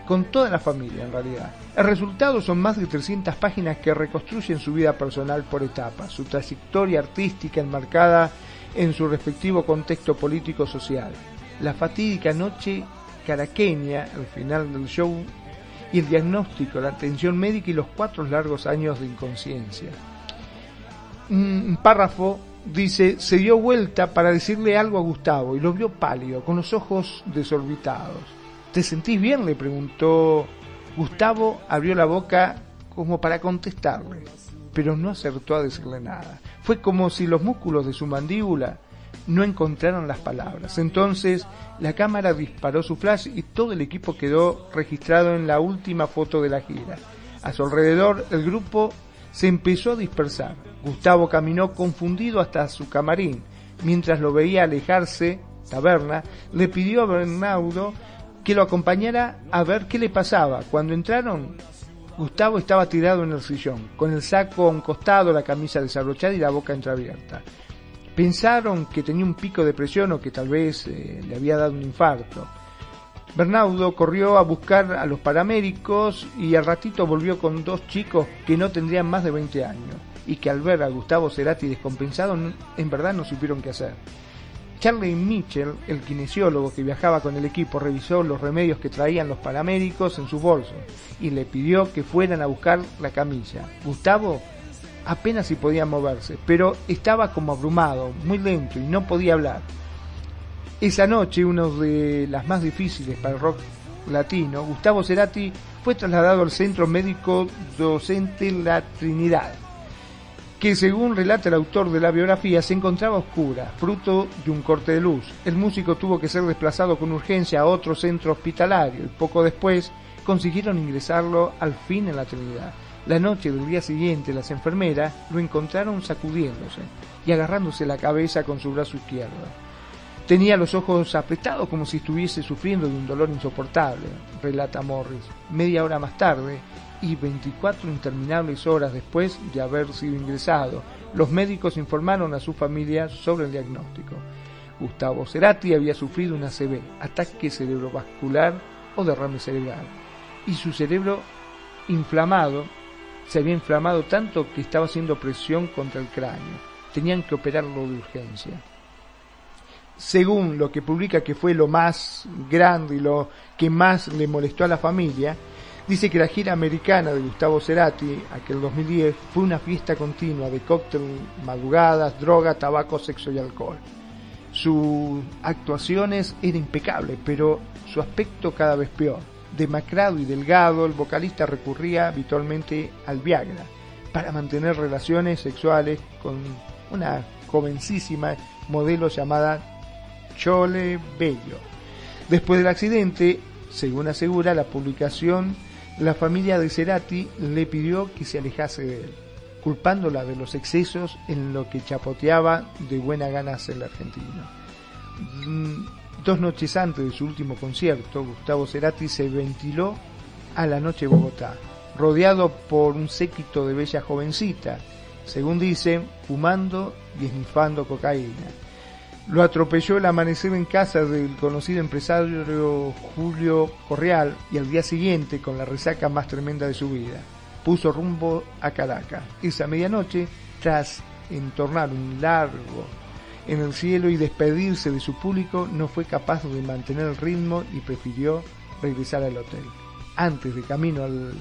con toda la familia en realidad. El resultado son más de 300 páginas que reconstruyen su vida personal por etapas, su trayectoria artística enmarcada en su respectivo contexto político-social. La fatídica noche caraqueña, al final del show, y el diagnóstico, la atención médica y los cuatro largos años de inconsciencia. Un párrafo dice, se dio vuelta para decirle algo a Gustavo y lo vio pálido, con los ojos desorbitados. ¿Te sentís bien? le preguntó. Gustavo abrió la boca como para contestarle, pero no acertó a decirle nada. Fue como si los músculos de su mandíbula no encontraron las palabras. Entonces la cámara disparó su flash y todo el equipo quedó registrado en la última foto de la gira. A su alrededor el grupo se empezó a dispersar. Gustavo caminó confundido hasta su camarín. Mientras lo veía alejarse, Taberna le pidió a Bernardo que lo acompañara a ver qué le pasaba. Cuando entraron, Gustavo estaba tirado en el sillón, con el saco a un costado, la camisa desabrochada y la boca entreabierta. Pensaron que tenía un pico de presión o que tal vez eh, le había dado un infarto. Bernardo corrió a buscar a los paramédicos y al ratito volvió con dos chicos que no tendrían más de 20 años y que al ver a Gustavo Cerati descompensado en verdad no supieron qué hacer. Charlie Mitchell, el kinesiólogo que viajaba con el equipo, revisó los remedios que traían los paramédicos en sus bolsos y le pidió que fueran a buscar la camilla. Gustavo apenas si podía moverse, pero estaba como abrumado, muy lento y no podía hablar. Esa noche, una de las más difíciles para el rock latino, Gustavo Cerati fue trasladado al Centro Médico Docente La Trinidad, que según relata el autor de la biografía se encontraba oscura, fruto de un corte de luz. El músico tuvo que ser desplazado con urgencia a otro centro hospitalario y poco después consiguieron ingresarlo al fin en la Trinidad. La noche del día siguiente las enfermeras lo encontraron sacudiéndose y agarrándose la cabeza con su brazo izquierdo. Tenía los ojos apretados como si estuviese sufriendo de un dolor insoportable, relata Morris. Media hora más tarde, y 24 interminables horas después de haber sido ingresado, los médicos informaron a su familia sobre el diagnóstico. Gustavo Cerati había sufrido un ACV, ataque cerebrovascular o derrame cerebral, y su cerebro inflamado se había inflamado tanto que estaba haciendo presión contra el cráneo. Tenían que operarlo de urgencia. Según lo que publica que fue lo más grande y lo que más le molestó a la familia, dice que la gira americana de Gustavo Cerati, aquel 2010, fue una fiesta continua de cóctel, madrugadas, droga, tabaco, sexo y alcohol. Sus actuaciones eran impecables, pero su aspecto cada vez peor demacrado y delgado, el vocalista recurría habitualmente al Viagra para mantener relaciones sexuales con una jovencísima modelo llamada Chole Bello. Después del accidente, según asegura la publicación, la familia de Cerati le pidió que se alejase de él, culpándola de los excesos en lo que chapoteaba de buena gana el argentino. Dos noches antes de su último concierto, Gustavo Cerati se ventiló a la noche Bogotá, rodeado por un séquito de bella jovencita, según dicen, fumando y esnifando cocaína. Lo atropelló el amanecer en casa del conocido empresario Julio Correal y al día siguiente, con la resaca más tremenda de su vida, puso rumbo a Caracas. Esa medianoche, tras entornar un largo en el cielo y despedirse de su público, no fue capaz de mantener el ritmo y prefirió regresar al hotel. Antes de camino al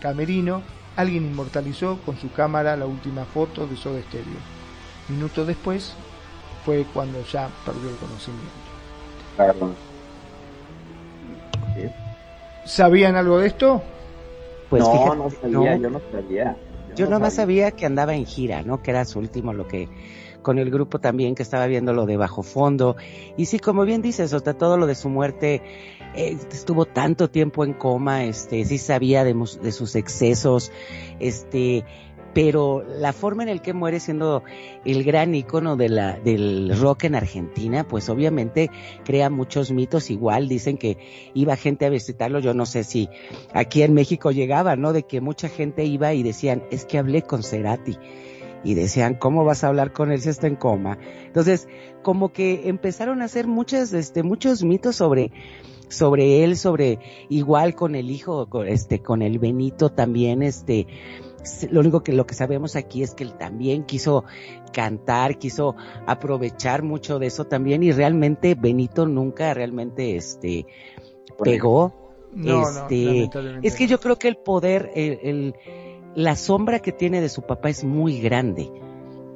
camerino, alguien inmortalizó con su cámara la última foto de Soda Stereo. Minutos después fue cuando ya perdió el conocimiento. ¿Sabían algo de esto? Pues no, fíjate no sabía, no. yo no sabía. Yo no nomás sabía. sabía que andaba en gira, ¿no? Que era su último lo que con el grupo también que estaba viendo lo de bajo fondo. Y sí como bien dices sea todo lo de su muerte eh, estuvo tanto tiempo en coma este sí sabía de, sus excesos este pero la forma en el que muere siendo el gran ícono de la, del rock en Argentina, pues obviamente crea muchos mitos. Igual, dicen que iba gente a visitarlo, yo no sé si aquí en México llegaba, ¿no? De que mucha gente iba y decían, es que hablé con Cerati y decían, ¿cómo vas a hablar con él si está en coma? Entonces, como que empezaron a hacer muchas, este, muchos mitos sobre, sobre él, sobre igual con el hijo, con, este, con el Benito también, este, lo único que lo que sabemos aquí es que él también quiso cantar, quiso aprovechar mucho de eso también y realmente Benito nunca realmente este pegó. No, no, este, lamentablemente es que yo creo que el poder, el, el- la sombra que tiene de su papá es muy grande.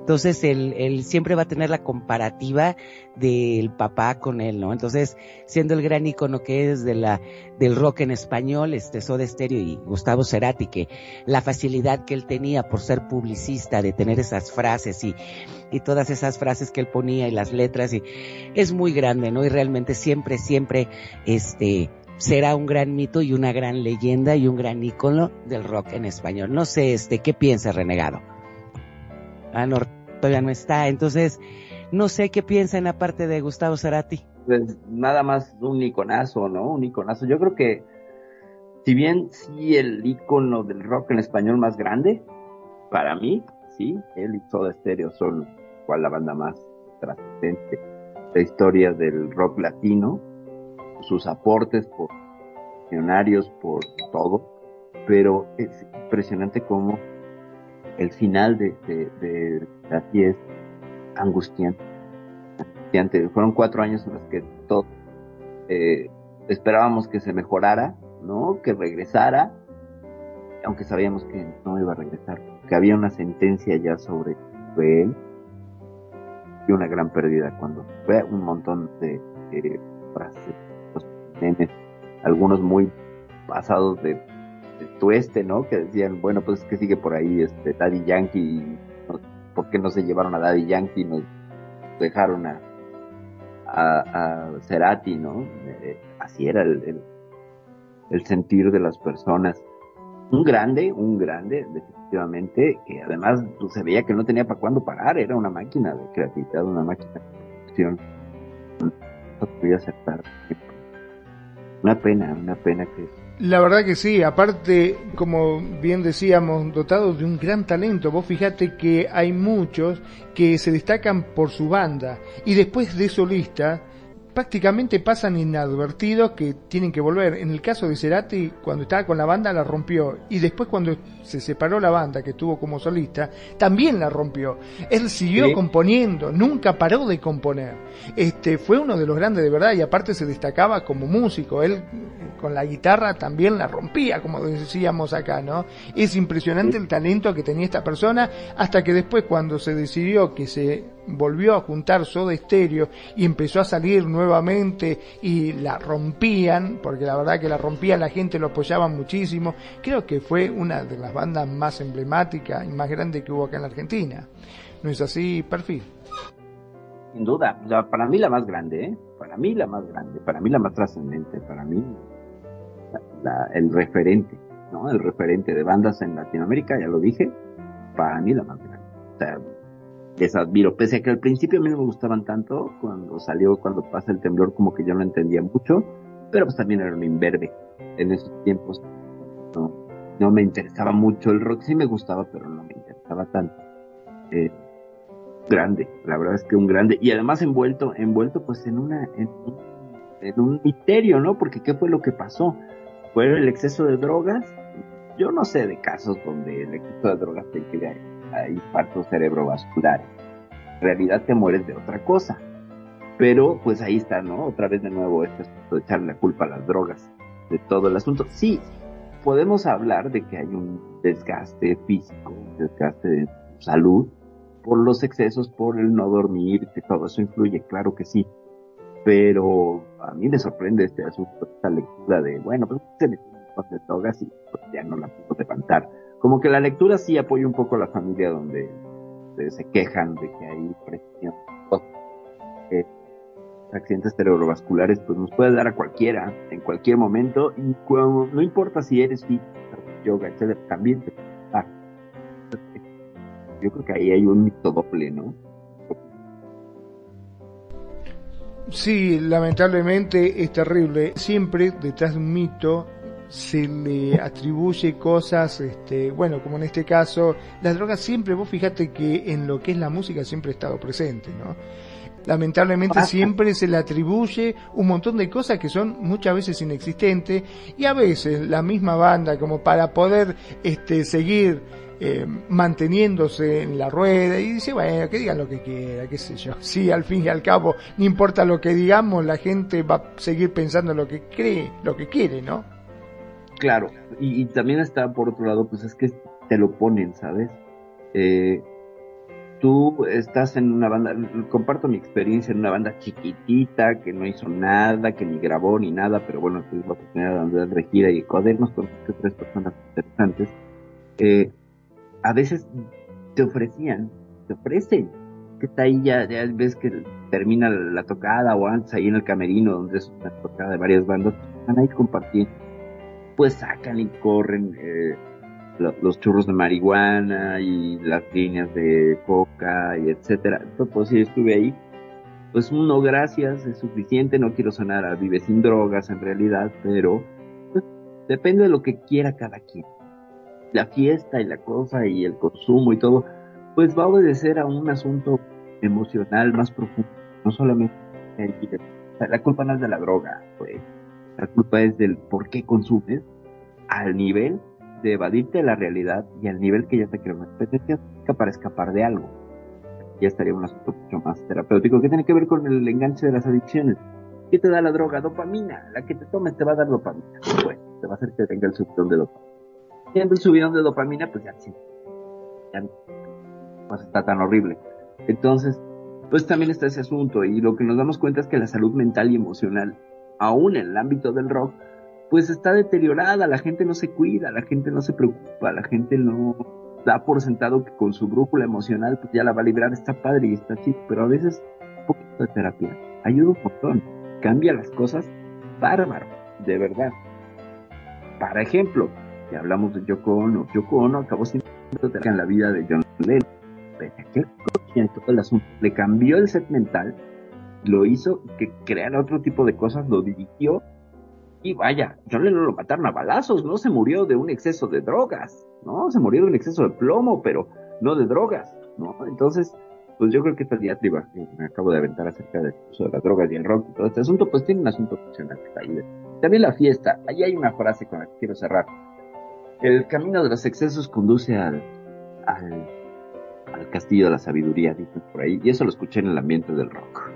Entonces él, él siempre va a tener la comparativa del papá con él, ¿no? Entonces, siendo el gran icono que es de la, del rock en español, este Soda Stereo y Gustavo Cerati, que la facilidad que él tenía por ser publicista, de tener esas frases y, y todas esas frases que él ponía y las letras y es muy grande, ¿no? Y realmente siempre, siempre, este, será un gran mito y una gran leyenda y un gran ícono del rock en español. No sé, este, ¿qué piensa Renegado? Ah, no, todavía no está. Entonces, no sé qué piensa en la parte de Gustavo Cerati. Pues nada más un iconazo, ¿no? Un iconazo. Yo creo que, si bien sí el icono del rock en español más grande, para mí, sí, él y Soda Stereo son cual la banda más trascendente de historia del rock latino, sus aportes por visionarios, por todo, pero es impresionante cómo el final de, de, de es angustiante angustiante. Fueron cuatro años en los que todos eh, esperábamos que se mejorara, ¿no? Que regresara, aunque sabíamos que no iba a regresar, que había una sentencia ya sobre él y una gran pérdida cuando fue un montón de eh, frases, algunos muy pasados de, de tueste, ¿no? Que decían, bueno, pues es que sigue por ahí este Daddy Yankee, y, ¿por qué no se llevaron a Daddy Yankee? Nos dejaron a, a, a Cerati, ¿no? Eh, así era el, el, el sentir de las personas. Un grande, un grande, definitivamente, que además pues, se veía que no tenía para cuándo parar, era una máquina de creatividad, una máquina de producción. No podía aceptar. Una pena, una pena que La verdad que sí, aparte, como bien decíamos, dotados de un gran talento. Vos fijate que hay muchos que se destacan por su banda y después de solista prácticamente pasan inadvertidos que tienen que volver. En el caso de Cerati, cuando estaba con la banda la rompió y después cuando se separó la banda que estuvo como solista, también la rompió. Él siguió Sí. componiendo, nunca paró de componer. Este fue uno de los grandes de verdad y aparte se destacaba como músico. Él con la guitarra también la rompía, como decíamos acá, ¿no? Es impresionante el talento que tenía esta persona hasta que después cuando se decidió que se volvió a juntar Soda Stereo y empezó a salir nuevamente y la rompían, porque la verdad que la rompían, la gente lo apoyaba muchísimo, creo que fue una de las bandas más emblemáticas y más grandes que hubo acá en la Argentina. ¿No es así, Perfil? sin duda, para mí la más grande, ¿eh? Para mí la más grande, para mí la más trascendente, para mí la- el referente, ¿no? El referente de bandas en Latinoamérica, ya lo dije, para mí la más grande. Les admiro, pese a que al principio a mí no me gustaban tanto, cuando salió, cuando pasa el temblor, como que yo no entendía mucho, pero pues también era un imberbe. En esos tiempos no, no me interesaba mucho el rock, sí me gustaba, pero no me interesaba tanto. Eh, grande, la verdad es que un grande, y además envuelto, envuelto pues en una, en, un- en un misterio, ¿no? Porque ¿qué fue lo que pasó? ¿Fue el exceso de drogas? Yo no sé de casos donde el exceso de drogas te crea a infartos cerebrovasculares. En realidad te mueres de otra cosa. Pero pues ahí está, ¿no? Otra vez de nuevo este asunto de echarle la culpa a las drogas de todo el asunto. Sí, podemos hablar de que hay un desgaste físico, un desgaste de salud por los excesos, por el no dormir, que todo eso influye, claro que sí. Pero a mí me sorprende este asunto, esta lectura de, bueno, pues se metió de drogas y pues, ya no la pudo levantar. Como que la lectura sí apoya un poco a la familia donde, se quejan de que hay presión. Eh, accidentes cerebrovasculares pues nos puede dar a cualquiera, en cualquier momento, y cuando, no importa si eres fit, yoga, etcétera, también te dar. Yo creo que ahí hay un mito doble, ¿no? Sí, lamentablemente es terrible. Siempre detrás de un mito se le atribuye cosas, este, bueno, como en este caso, las drogas siempre, vos fíjate que en lo que es la música siempre ha estado presente, ¿no? Lamentablemente siempre se le atribuye un montón de cosas que son muchas veces inexistentes y a veces la misma banda como para poder este, seguir eh, manteniéndose en la rueda y dice, bueno, que digan lo que quiera, qué sé yo. Sí, al fin y al cabo, no importa lo que digamos, la gente va a seguir pensando lo que cree, lo que quiere, ¿no? Claro, y, también está por otro lado, pues es que te lo ponen, ¿sabes? Eh, tú estás en una banda, comparto mi experiencia en una banda chiquitita que no hizo nada, que ni grabó ni nada, pero bueno, tuvimos la oportunidad de andar de gira y codernos con tres personas interesantes. Eh, a veces te ofrecían, te ofrecen, que está ahí ya, ya ves que termina la tocada o antes ahí en el camerino donde es una tocada de varias bandas, están ahí compartiendo, pues sacan y corren eh, lo- los churros de marihuana y las líneas de coca y etcétera. Entonces, pues sí estuve ahí. Pues uno, gracias, es suficiente, no quiero sonar a vive sin drogas en realidad, pero pues, depende de lo que quiera cada quien. La fiesta y la cosa y el consumo y todo, pues va a obedecer a un asunto emocional más profundo, no solamente la culpa no es de la droga, pues. La culpa es del por qué consumes al nivel de evadirte de la realidad y al nivel que ya te creó una competencia para escapar de algo. Ya estaría un asunto mucho más terapéutico que tiene que ver con el enganche de las adicciones. ¿Qué te da la droga? Dopamina. La que te tomes te va a dar dopamina. Bueno, te va a hacer que tenga el subidón de dopamina. Teniendo el subidón de dopamina, pues ya sí. Ya no pues está tan horrible. Entonces, pues también está ese asunto y lo que nos damos cuenta es que la salud mental y emocional, aún en el ámbito del rock, pues está deteriorada, la gente no se cuida, la gente no se preocupa, la gente no da por sentado que con su brújula emocional pues ya la va a librar, está padre y está chido, pero a veces un poquito de terapia ayuda un montón, cambia las cosas bárbaro, de verdad. Para ejemplo, si hablamos de Yoko Ono, Yoko Ono acabó siendo terapia en la vida de John Lennon, pese a que él conocía todo el asunto, le cambió el set mental, lo hizo que creara otro tipo de cosas, lo dirigió y vaya, John Lennon lo mataron a balazos, no se murió de un exceso de drogas, ¿no? Se murió de un exceso de plomo, pero no de drogas, ¿no? Entonces, pues yo creo que esta diatriba que me acabo de aventar acerca del uso de las drogas y el rock y todo este asunto, pues tiene un asunto funcional que está ahí. También la fiesta, ahí hay una frase con la que quiero cerrar. El camino de los excesos conduce al, al, al castillo de la sabiduría, dicen por ahí, y eso lo escuché en el ambiente del rock.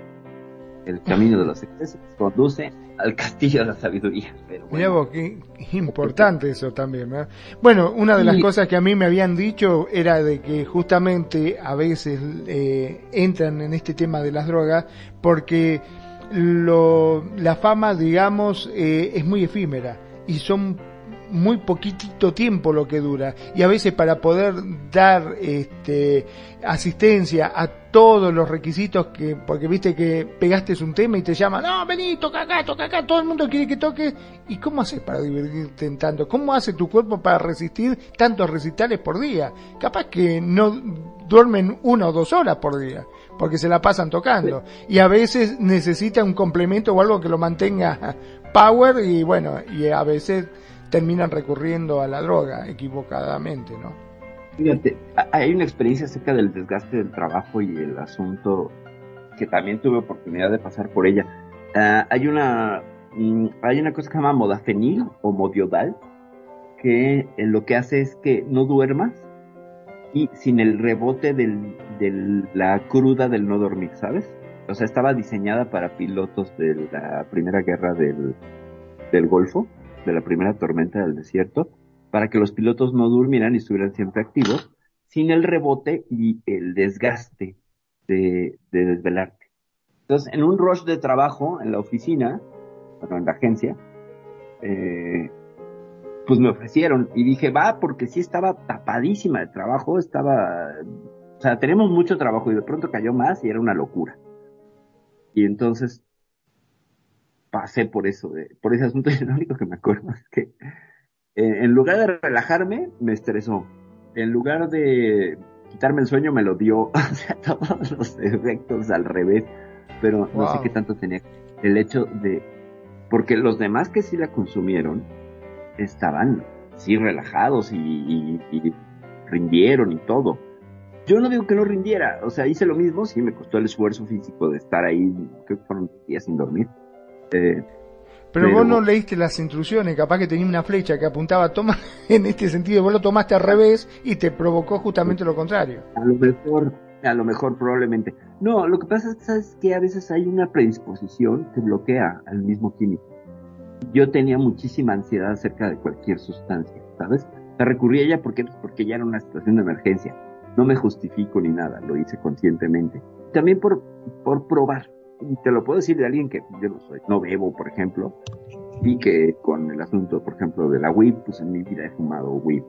El camino de los excesos conduce al castillo de la sabiduría. Pero Mirá vos, qué importante eso también, ¿verdad? Bueno, una de las Sí. cosas que a mí me habían dicho era de que justamente a veces eh, entran en este tema de las drogas porque lo, la fama, digamos, eh, es muy efímera y son muy poquitito tiempo lo que dura. Y a veces para poder dar este asistencia a todos los requisitos que porque viste que pegaste un tema y te llaman no vení toca acá toca acá todo el mundo quiere que toques y cómo haces para divertirte en tanto cómo hace tu cuerpo para resistir tantos recitales por día capaz que no duermen una o dos horas por día porque se la pasan tocando. Y a veces necesita un complemento o algo que lo mantenga power y bueno y a veces terminan recurriendo a la droga equivocadamente, ¿no? Fíjate, hay una experiencia acerca del desgaste del trabajo y el asunto que también tuve oportunidad de pasar por ella. Ah, hay una mm, hay una cosa que se llama modafinil o modiodal que eh, lo que hace es que no duermas y sin el rebote de la cruda del no dormir, ¿sabes? O sea, estaba diseñada para pilotos de la primera guerra del Golfo, de la primera tormenta del desierto, para que los pilotos no durmieran y estuvieran siempre activos, sin el rebote y el desgaste de, de desvelarte. Entonces, en un rush de trabajo en la oficina, bueno, en la agencia, eh, pues me ofrecieron y dije, va, porque sí estaba tapadísima de trabajo, estaba, o sea, tenemos mucho trabajo y de pronto cayó más y era una locura. Y entonces pasé por eso, de- por ese asunto y lo único que me acuerdo es que eh, en lugar de relajarme, me estresó. En lugar de quitarme el sueño, me lo dio. O sea, todos los efectos al revés. Pero no sé qué tanto tenía el hecho de... Porque los demás que sí la consumieron, estaban sí relajados y, y- y rindieron y todo. Yo no digo que no rindiera, o sea, hice lo mismo, sí me costó el esfuerzo físico de estar ahí, creo que fueron días sin dormir. Eh, Pero, Pero- vos no leíste las instrucciones, capaz que tenía una flecha que apuntaba, toma en este sentido, vos lo tomaste al revés y te provocó justamente lo contrario. A lo mejor, a lo mejor probablemente. No, lo que pasa es que a veces hay una predisposición que bloquea al mismo químico. Yo tenía muchísima ansiedad acerca de cualquier sustancia, ¿sabes? Sea, recurrí a ella porque, porque ya era una situación de emergencia. No me justifico ni nada, lo hice conscientemente. También por, por probar. Te lo puedo decir de alguien que yo no soy, no bebo, por ejemplo, y que con el asunto, por ejemplo, de la WIP, pues en mi vida he fumado WIP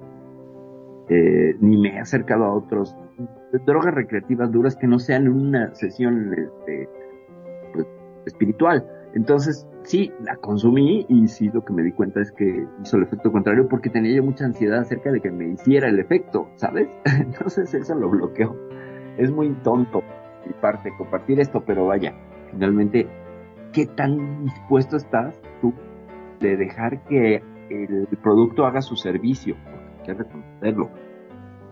eh, ni me he acercado a otros drogas recreativas duras que no sean una sesión este, pues, espiritual. Entonces, sí, la consumí y sí lo que me di cuenta es que hizo el efecto contrario porque tenía yo mucha ansiedad acerca de que me hiciera el efecto, ¿sabes? Entonces eso lo bloqueó. Es muy tonto mi parte compartir esto, pero vaya, finalmente, ¿qué tan dispuesto estás tú de dejar que el producto haga su servicio? Porque hay que reconocerlo.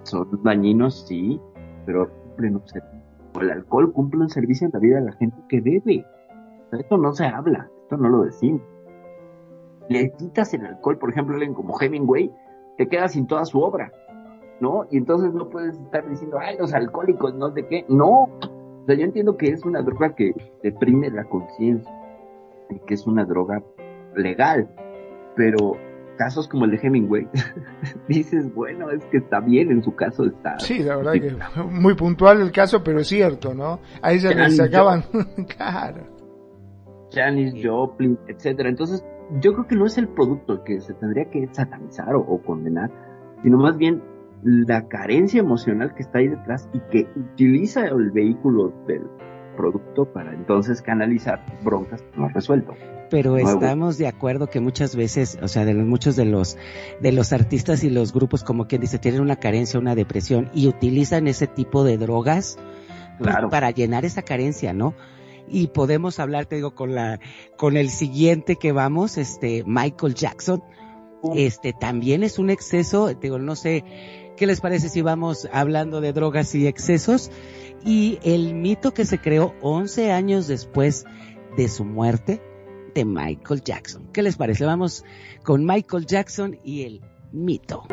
Son dañinos, sí, pero cumplen un servicio. El alcohol cumple un servicio en la vida de la gente que debe. Esto no se habla, esto no lo decimos. Le quitas el alcohol, por ejemplo, alguien como Hemingway, te quedas sin toda su obra, ¿no? Y entonces no puedes estar diciendo, ay, los alcohólicos, no sé qué. No, sea, yo entiendo que es una droga que deprime la conciencia y que es una droga legal, pero casos como el de Hemingway, dices, bueno, es que está bien, en su caso está. Sí, la verdad que muy puntual el caso, pero es cierto, ¿no? A ella le sacaban, claro. Janis Joplin, etcétera. Entonces, yo creo que no es el producto que se tendría que satanizar o, o condenar, sino más bien la carencia emocional que está ahí detrás y que utiliza el vehículo del producto para entonces canalizar broncas que no resuelto. pero Nuevo. estamos de acuerdo que muchas veces, o sea, de los, muchos de los de los artistas y los grupos, como quien dice, tienen una carencia, una depresión y utilizan ese tipo de drogas pues, para llenar esa carencia, ¿no? Y podemos hablar, te digo, con la con el siguiente que vamos, este Michael Jackson, este también es un exceso, te digo, no sé qué les parece si vamos hablando de drogas y excesos y el mito que se creó 11 años después de su muerte de Michael Jackson. ¿Qué les parece? Vamos con Michael Jackson y el mito.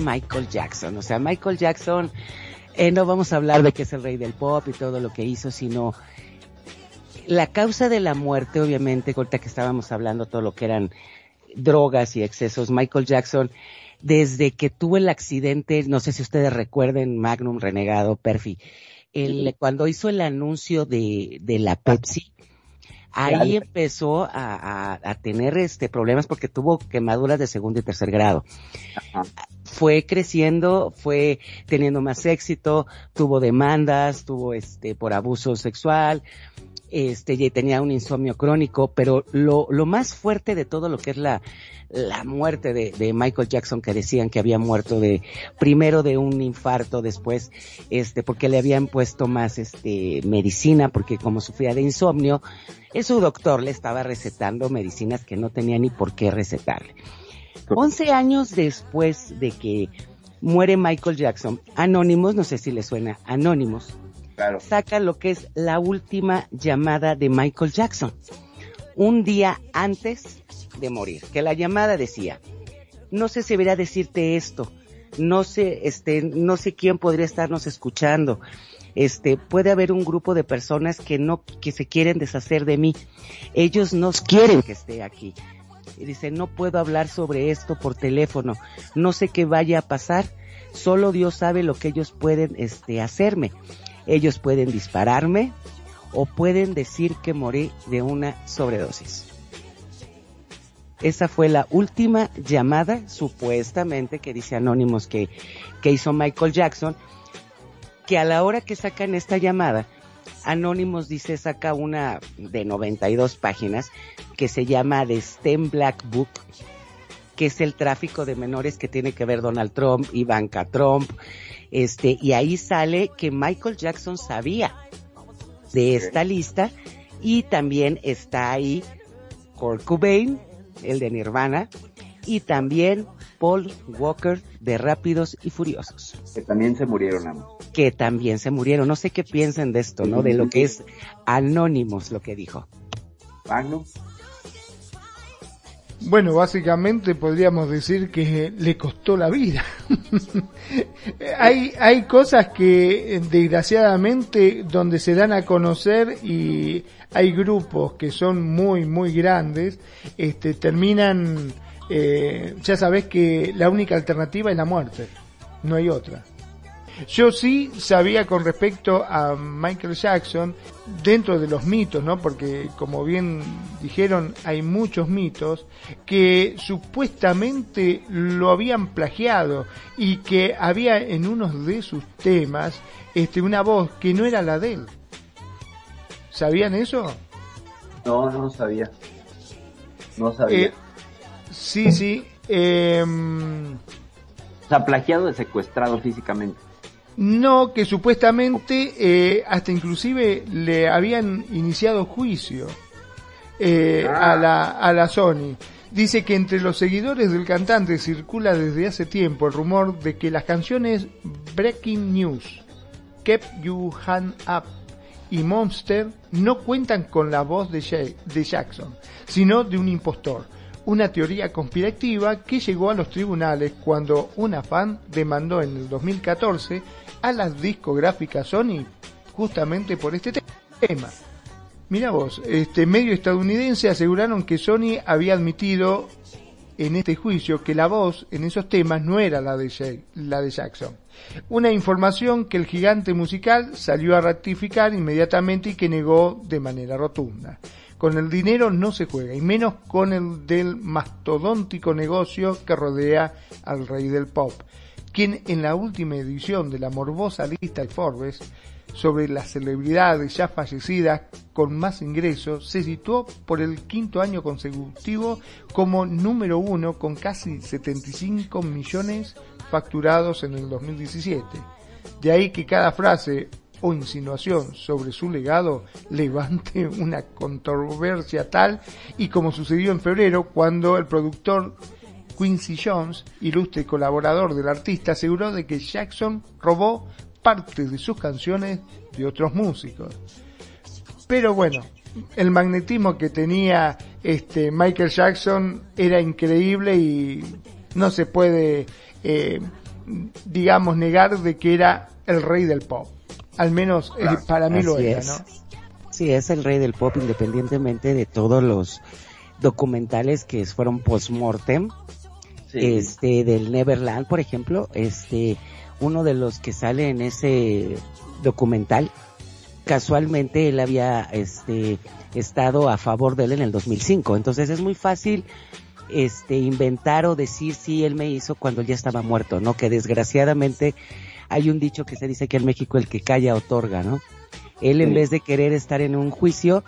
Michael Jackson? O sea, Michael Jackson, eh, no vamos a hablar de que es el rey del pop y todo lo que hizo, sino la causa de la muerte, obviamente, ahorita que estábamos hablando todo lo que eran drogas y excesos, Michael Jackson, desde que tuvo el accidente, no sé si ustedes recuerden, Magnum Renegado, Perfi, el, cuando hizo el anuncio de, de la Pepsi, ahí empezó a, a- a tener este problemas porque tuvo quemaduras de segundo y tercer grado. Fue creciendo, fue teniendo más éxito, tuvo demandas, tuvo este por abuso sexual, este tenía un insomnio crónico, pero lo, lo más fuerte de todo lo que es la, la muerte de, de Michael Jackson que decían que había muerto de primero de un infarto, después este porque le habían puesto más este medicina porque como sufría de insomnio, su doctor le estaba recetando medicinas que no tenía ni por qué recetarle. 11 años después de que muere Michael Jackson, Anonymous, no sé si le suena, Saca lo que es la última llamada de Michael Jackson, un día antes de morir, que la llamada decía, no sé si debería decirte esto, no sé, este, no sé quién podría estarnos escuchando, este, puede haber un grupo de personas que no, que se quieren deshacer de mí, ellos no quieren que esté aquí. Y dice, no puedo hablar sobre esto por teléfono, no sé qué vaya a pasar, solo Dios sabe lo que ellos pueden, este, hacerme. Ellos pueden dispararme o pueden decir que morí de una sobredosis. Esa fue la última llamada, supuestamente, que dice Anónimos que, que hizo Michael Jackson, que a la hora que sacan esta llamada, Anonymous dice saca una de 92 páginas que se llama The STEM Black Book, que es el tráfico de menores que tiene que ver Donald Trump, Ivanka Trump, este, y ahí sale que Michael Jackson sabía de esta lista y también está ahí Kurt Cobain, el de Nirvana, y también Paul Walker de Rápidos y Furiosos Que también se murieron ambos. que también se murieron. No sé qué piensen de esto, ¿no? De lo que es Anonymous, lo que dijo. Magnum. Bueno, básicamente podríamos decir que le costó la vida. hay, hay cosas que desgraciadamente donde se dan a conocer y hay grupos que son muy, muy grandes, este, terminan, eh, ya sabes que la única alternativa es la muerte, no hay otra. Yo sí sabía con respecto a Michael Jackson, dentro de los mitos, ¿no? Porque como bien dijeron, hay muchos mitos que supuestamente lo habían plagiado y que había en unos de sus temas este una voz que no era la de él. ¿Sabían eso? No, no sabía. No sabía. Eh, sí, sí. em, o sea, plagiado de secuestrado físicamente. No, que supuestamente eh, hasta inclusive le habían iniciado juicio eh, Ah. a, la, a la Sony. Dice que entre los seguidores del cantante circula desde hace tiempo el rumor de que las canciones Breaking News, Kept You Hand Up y Monster no cuentan con la voz de, Ja- de Jackson, sino de un impostor. Una teoría conspirativa que llegó a los tribunales cuando una fan demandó en el 2014 a las discográficas Sony justamente por este te- tema. Mira vos, este medio estadounidense aseguraron que Sony había admitido en este juicio que la voz en esos temas no era la de, la de Jackson. Una información que el gigante musical salió a ratificar inmediatamente y que negó de manera rotunda. Con el dinero no se juega, y menos con el del mastodóntico negocio que rodea al rey del pop, quien en la última edición de la morbosa lista de Forbes sobre las celebridades ya fallecidas con más ingresos se situó por el quinto año consecutivo como número uno con casi 75 millones facturados en el 2017. De ahí que cada frase o insinuación sobre su legado levante una controversia tal y como sucedió en febrero cuando el productor Quincy Jones, ilustre colaborador del artista, aseguró de que Jackson robó parte de sus canciones de otros músicos. Pero bueno, el magnetismo que tenía este Michael Jackson era increíble y no se puede eh, digamos, negar de que era el rey del pop. Al menos eh, para mí lo era, es. ¿no? Sí, es el rey del pop independientemente de todos los documentales que fueron post-mortem. Este, del Neverland, por ejemplo, este, uno de los que sale en ese documental, casualmente él había, este, estado a favor de él en el 2005. Entonces es muy fácil, este, inventar o decir si él me hizo cuando él ya estaba muerto, ¿no? Que desgraciadamente hay un dicho que se dice que en México el que calla otorga, ¿no? Él en Sí. vez de querer estar en un juicio,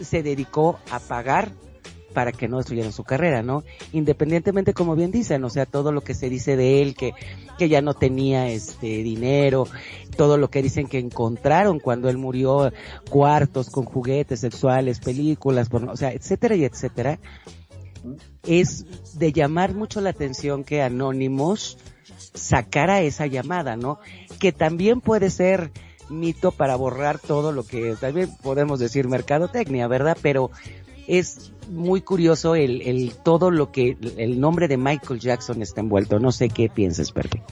se dedicó a pagar para que no destruyeran su carrera, ¿no? Independientemente, como bien dicen, o sea, todo lo que se dice de él, que, que ya no tenía este dinero, todo lo que dicen que encontraron cuando él murió, cuartos con juguetes sexuales, películas, porno, o sea, etcétera y etcétera, es de llamar mucho la atención que Anonymous sacara esa llamada, ¿no? Que también puede ser mito para borrar todo lo que también podemos decir mercadotecnia, ¿verdad? Pero es muy curioso el, el todo lo que el nombre de Michael Jackson está envuelto. No sé qué piensas, Perry.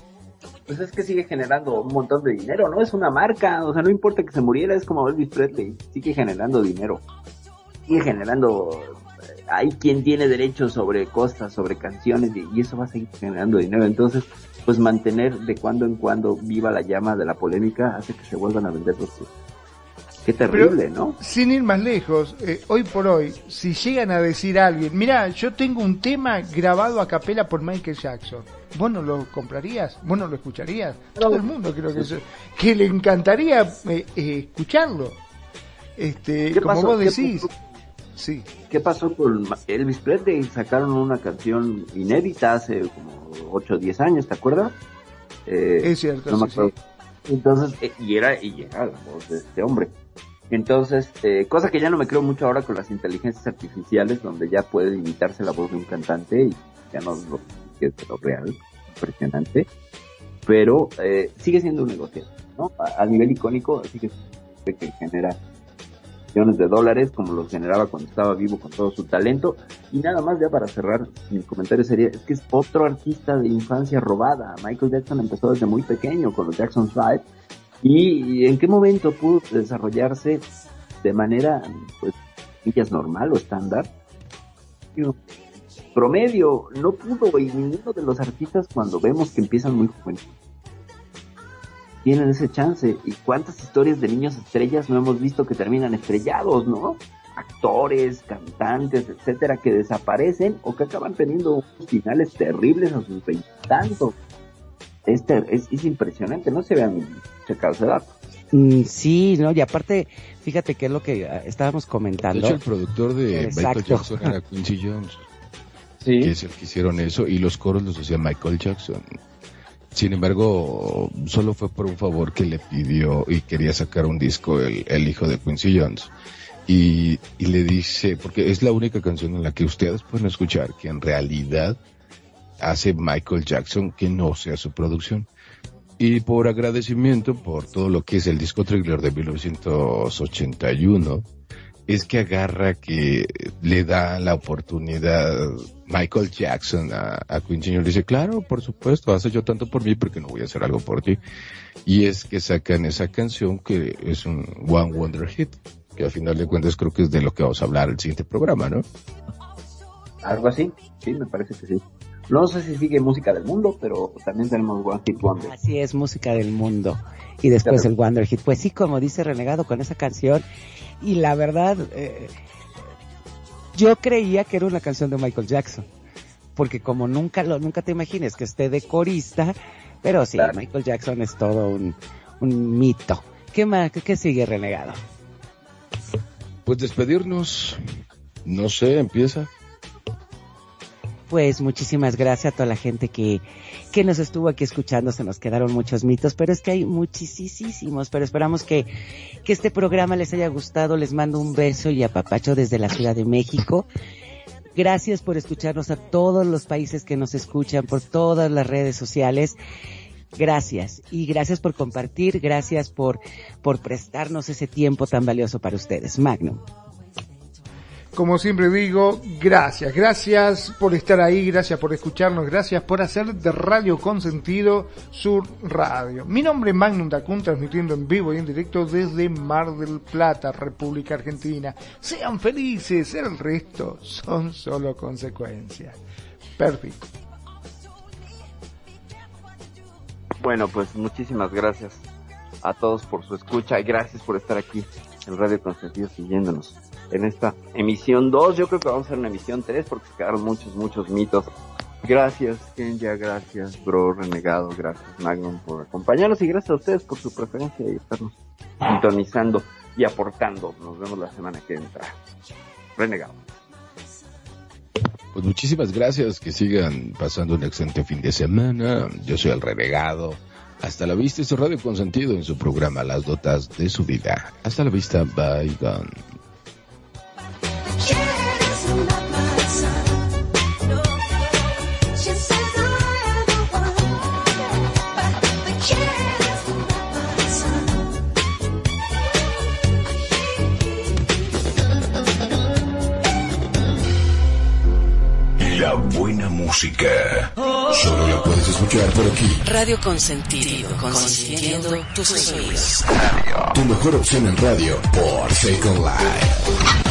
Pues es que sigue generando un montón de dinero, ¿no? Es una marca, o sea, no importa que se muriera, es como Elvis Presley, sigue generando dinero. Sigue generando, eh, hay quien tiene derechos sobre cosas, sobre canciones, y, eso va a seguir generando dinero. Entonces, pues mantener de cuando en cuando viva la llama de la polémica hace que se vuelvan a vender los Qué terrible, ¿no? Sin ir más lejos, eh, hoy por hoy, si llegan a decir a alguien, mira, yo tengo un tema grabado a capela por Michael Jackson, ¿vos no lo comprarías? ¿Vos no lo escucharías? Todo el mundo creo que, eso- que le encantaría eh, eh, escucharlo. Este, ¿Qué como pasó? vos ¿Qué decís. pasó? Sí. ¿Qué pasó con Elvis Presley? Sacaron una canción inédita hace como 8 o 10 años, ¿te acuerdas? Eh, Es cierto, no me sí. Entonces, y era, y era la voz de este hombre. Entonces, eh, cosa que ya no me creo mucho ahora con las inteligencias artificiales, donde ya puede imitarse la voz de un cantante y ya no lo que es lo real, impresionante. Pero eh, sigue siendo un negocio, ¿no? A, nivel icónico, sigue siendo que genera millones de dólares como los generaba cuando estaba vivo con todo su talento. Y nada más ya para cerrar mi comentario sería, es que es otro artista de infancia robada. Michael Jackson empezó desde muy pequeño con los Jackson 5 y, en qué momento pudo desarrollarse de manera pues comillas, normal o estándar. Promedio, no pudo y ninguno de los artistas cuando vemos que empiezan muy jóvenes tienen ese chance. ¿Y cuántas historias de niños estrellas no hemos visto que terminan estrellados, no? Actores, cantantes, etcétera, que desaparecen o que acaban teniendo finales terribles a sus veintitantos. Este es, es impresionante, no se vean checado ese dato. Mm, sí, no, y aparte, fíjate que es lo que ah, estábamos De comentando. hecho, el productor de Exacto. Michael Jackson era Quincy Jones. Que es el que hicieron eso y los coros los hacía Michael Jackson. Sin embargo, solo fue por un favor que le pidió y quería sacar un disco el, el hijo de Quincy Jones. Y, y le dice, porque es la única canción en la que ustedes pueden escuchar que en realidad hace Michael Jackson que no sea su producción. Y por agradecimiento por todo lo que es el disco thriller de 1981, es que agarra que le da la oportunidad Michael Jackson a, a Quincy Jones. Dice, claro, por supuesto, hace yo tanto por mí porque no voy a hacer algo por ti. Y es que sacan esa canción que es un One Wonder Hit, que a final de cuentas creo que es de lo que vamos a hablar el siguiente programa, ¿no? Algo así, sí, me parece que sí. No sé si sigue música del mundo, pero también tenemos One Hit Wonder. Así es, música del mundo. Y después el Wonder Hit. Pues sí, como dice Renegado con esa canción. Y la verdad, eh, yo creía que era una canción de Michael Jackson. Porque como nunca lo, nunca te imagines que esté de corista, pero sí, Michael Jackson es todo un, un mito. ¿Qué más? ¿Qué, qué sigue, Renegado? Pues despedirnos, no sé, empieza. Pues muchísimas gracias a toda la gente que, que nos estuvo aquí escuchando. Se nos quedaron muchos mitos, pero es que hay muchísimos. Pero esperamos que, que este programa les haya gustado. Les mando un beso y apapacho desde la Ciudad de México. Gracias por escucharnos a todos los países que nos escuchan, por todas las redes sociales. Gracias. Y gracias por compartir, gracias por, por prestarnos ese tiempo tan valioso para ustedes. Magnum. Como siempre digo, gracias, gracias por estar ahí, gracias por escucharnos, gracias por hacer de Radio Consentido su radio. Mi nombre es Magnum Dacun, transmitiendo en vivo y en directo desde Mar del Plata, República Argentina. Sean felices, el resto son solo consecuencias. Perfecto. Bueno, pues muchísimas gracias a todos por su escucha y gracias por estar aquí en Radio Consentido siguiéndonos en esta emisión 2. Yo creo que vamos a hacer una emisión 3 porque se quedaron muchos, muchos mitos. Gracias, Kenya, gracias, Bro Renegado, gracias, Magnum, por acompañarnos y gracias a ustedes por su preferencia y estarnos sintonizando y aportando. Nos vemos la semana que entra. Renegado. Pues muchísimas gracias, que sigan pasando un excelente fin de semana. Yo soy el renegado. Hasta la vista, este Radio Consentido en su programa Las Dotas de su Vida. Hasta la vista, bye, gone. La buena música. Solo la puedes escuchar por aquí. Radio Consentido, consintiendo tus sueños. Tu mejor opción en radio por Second Life.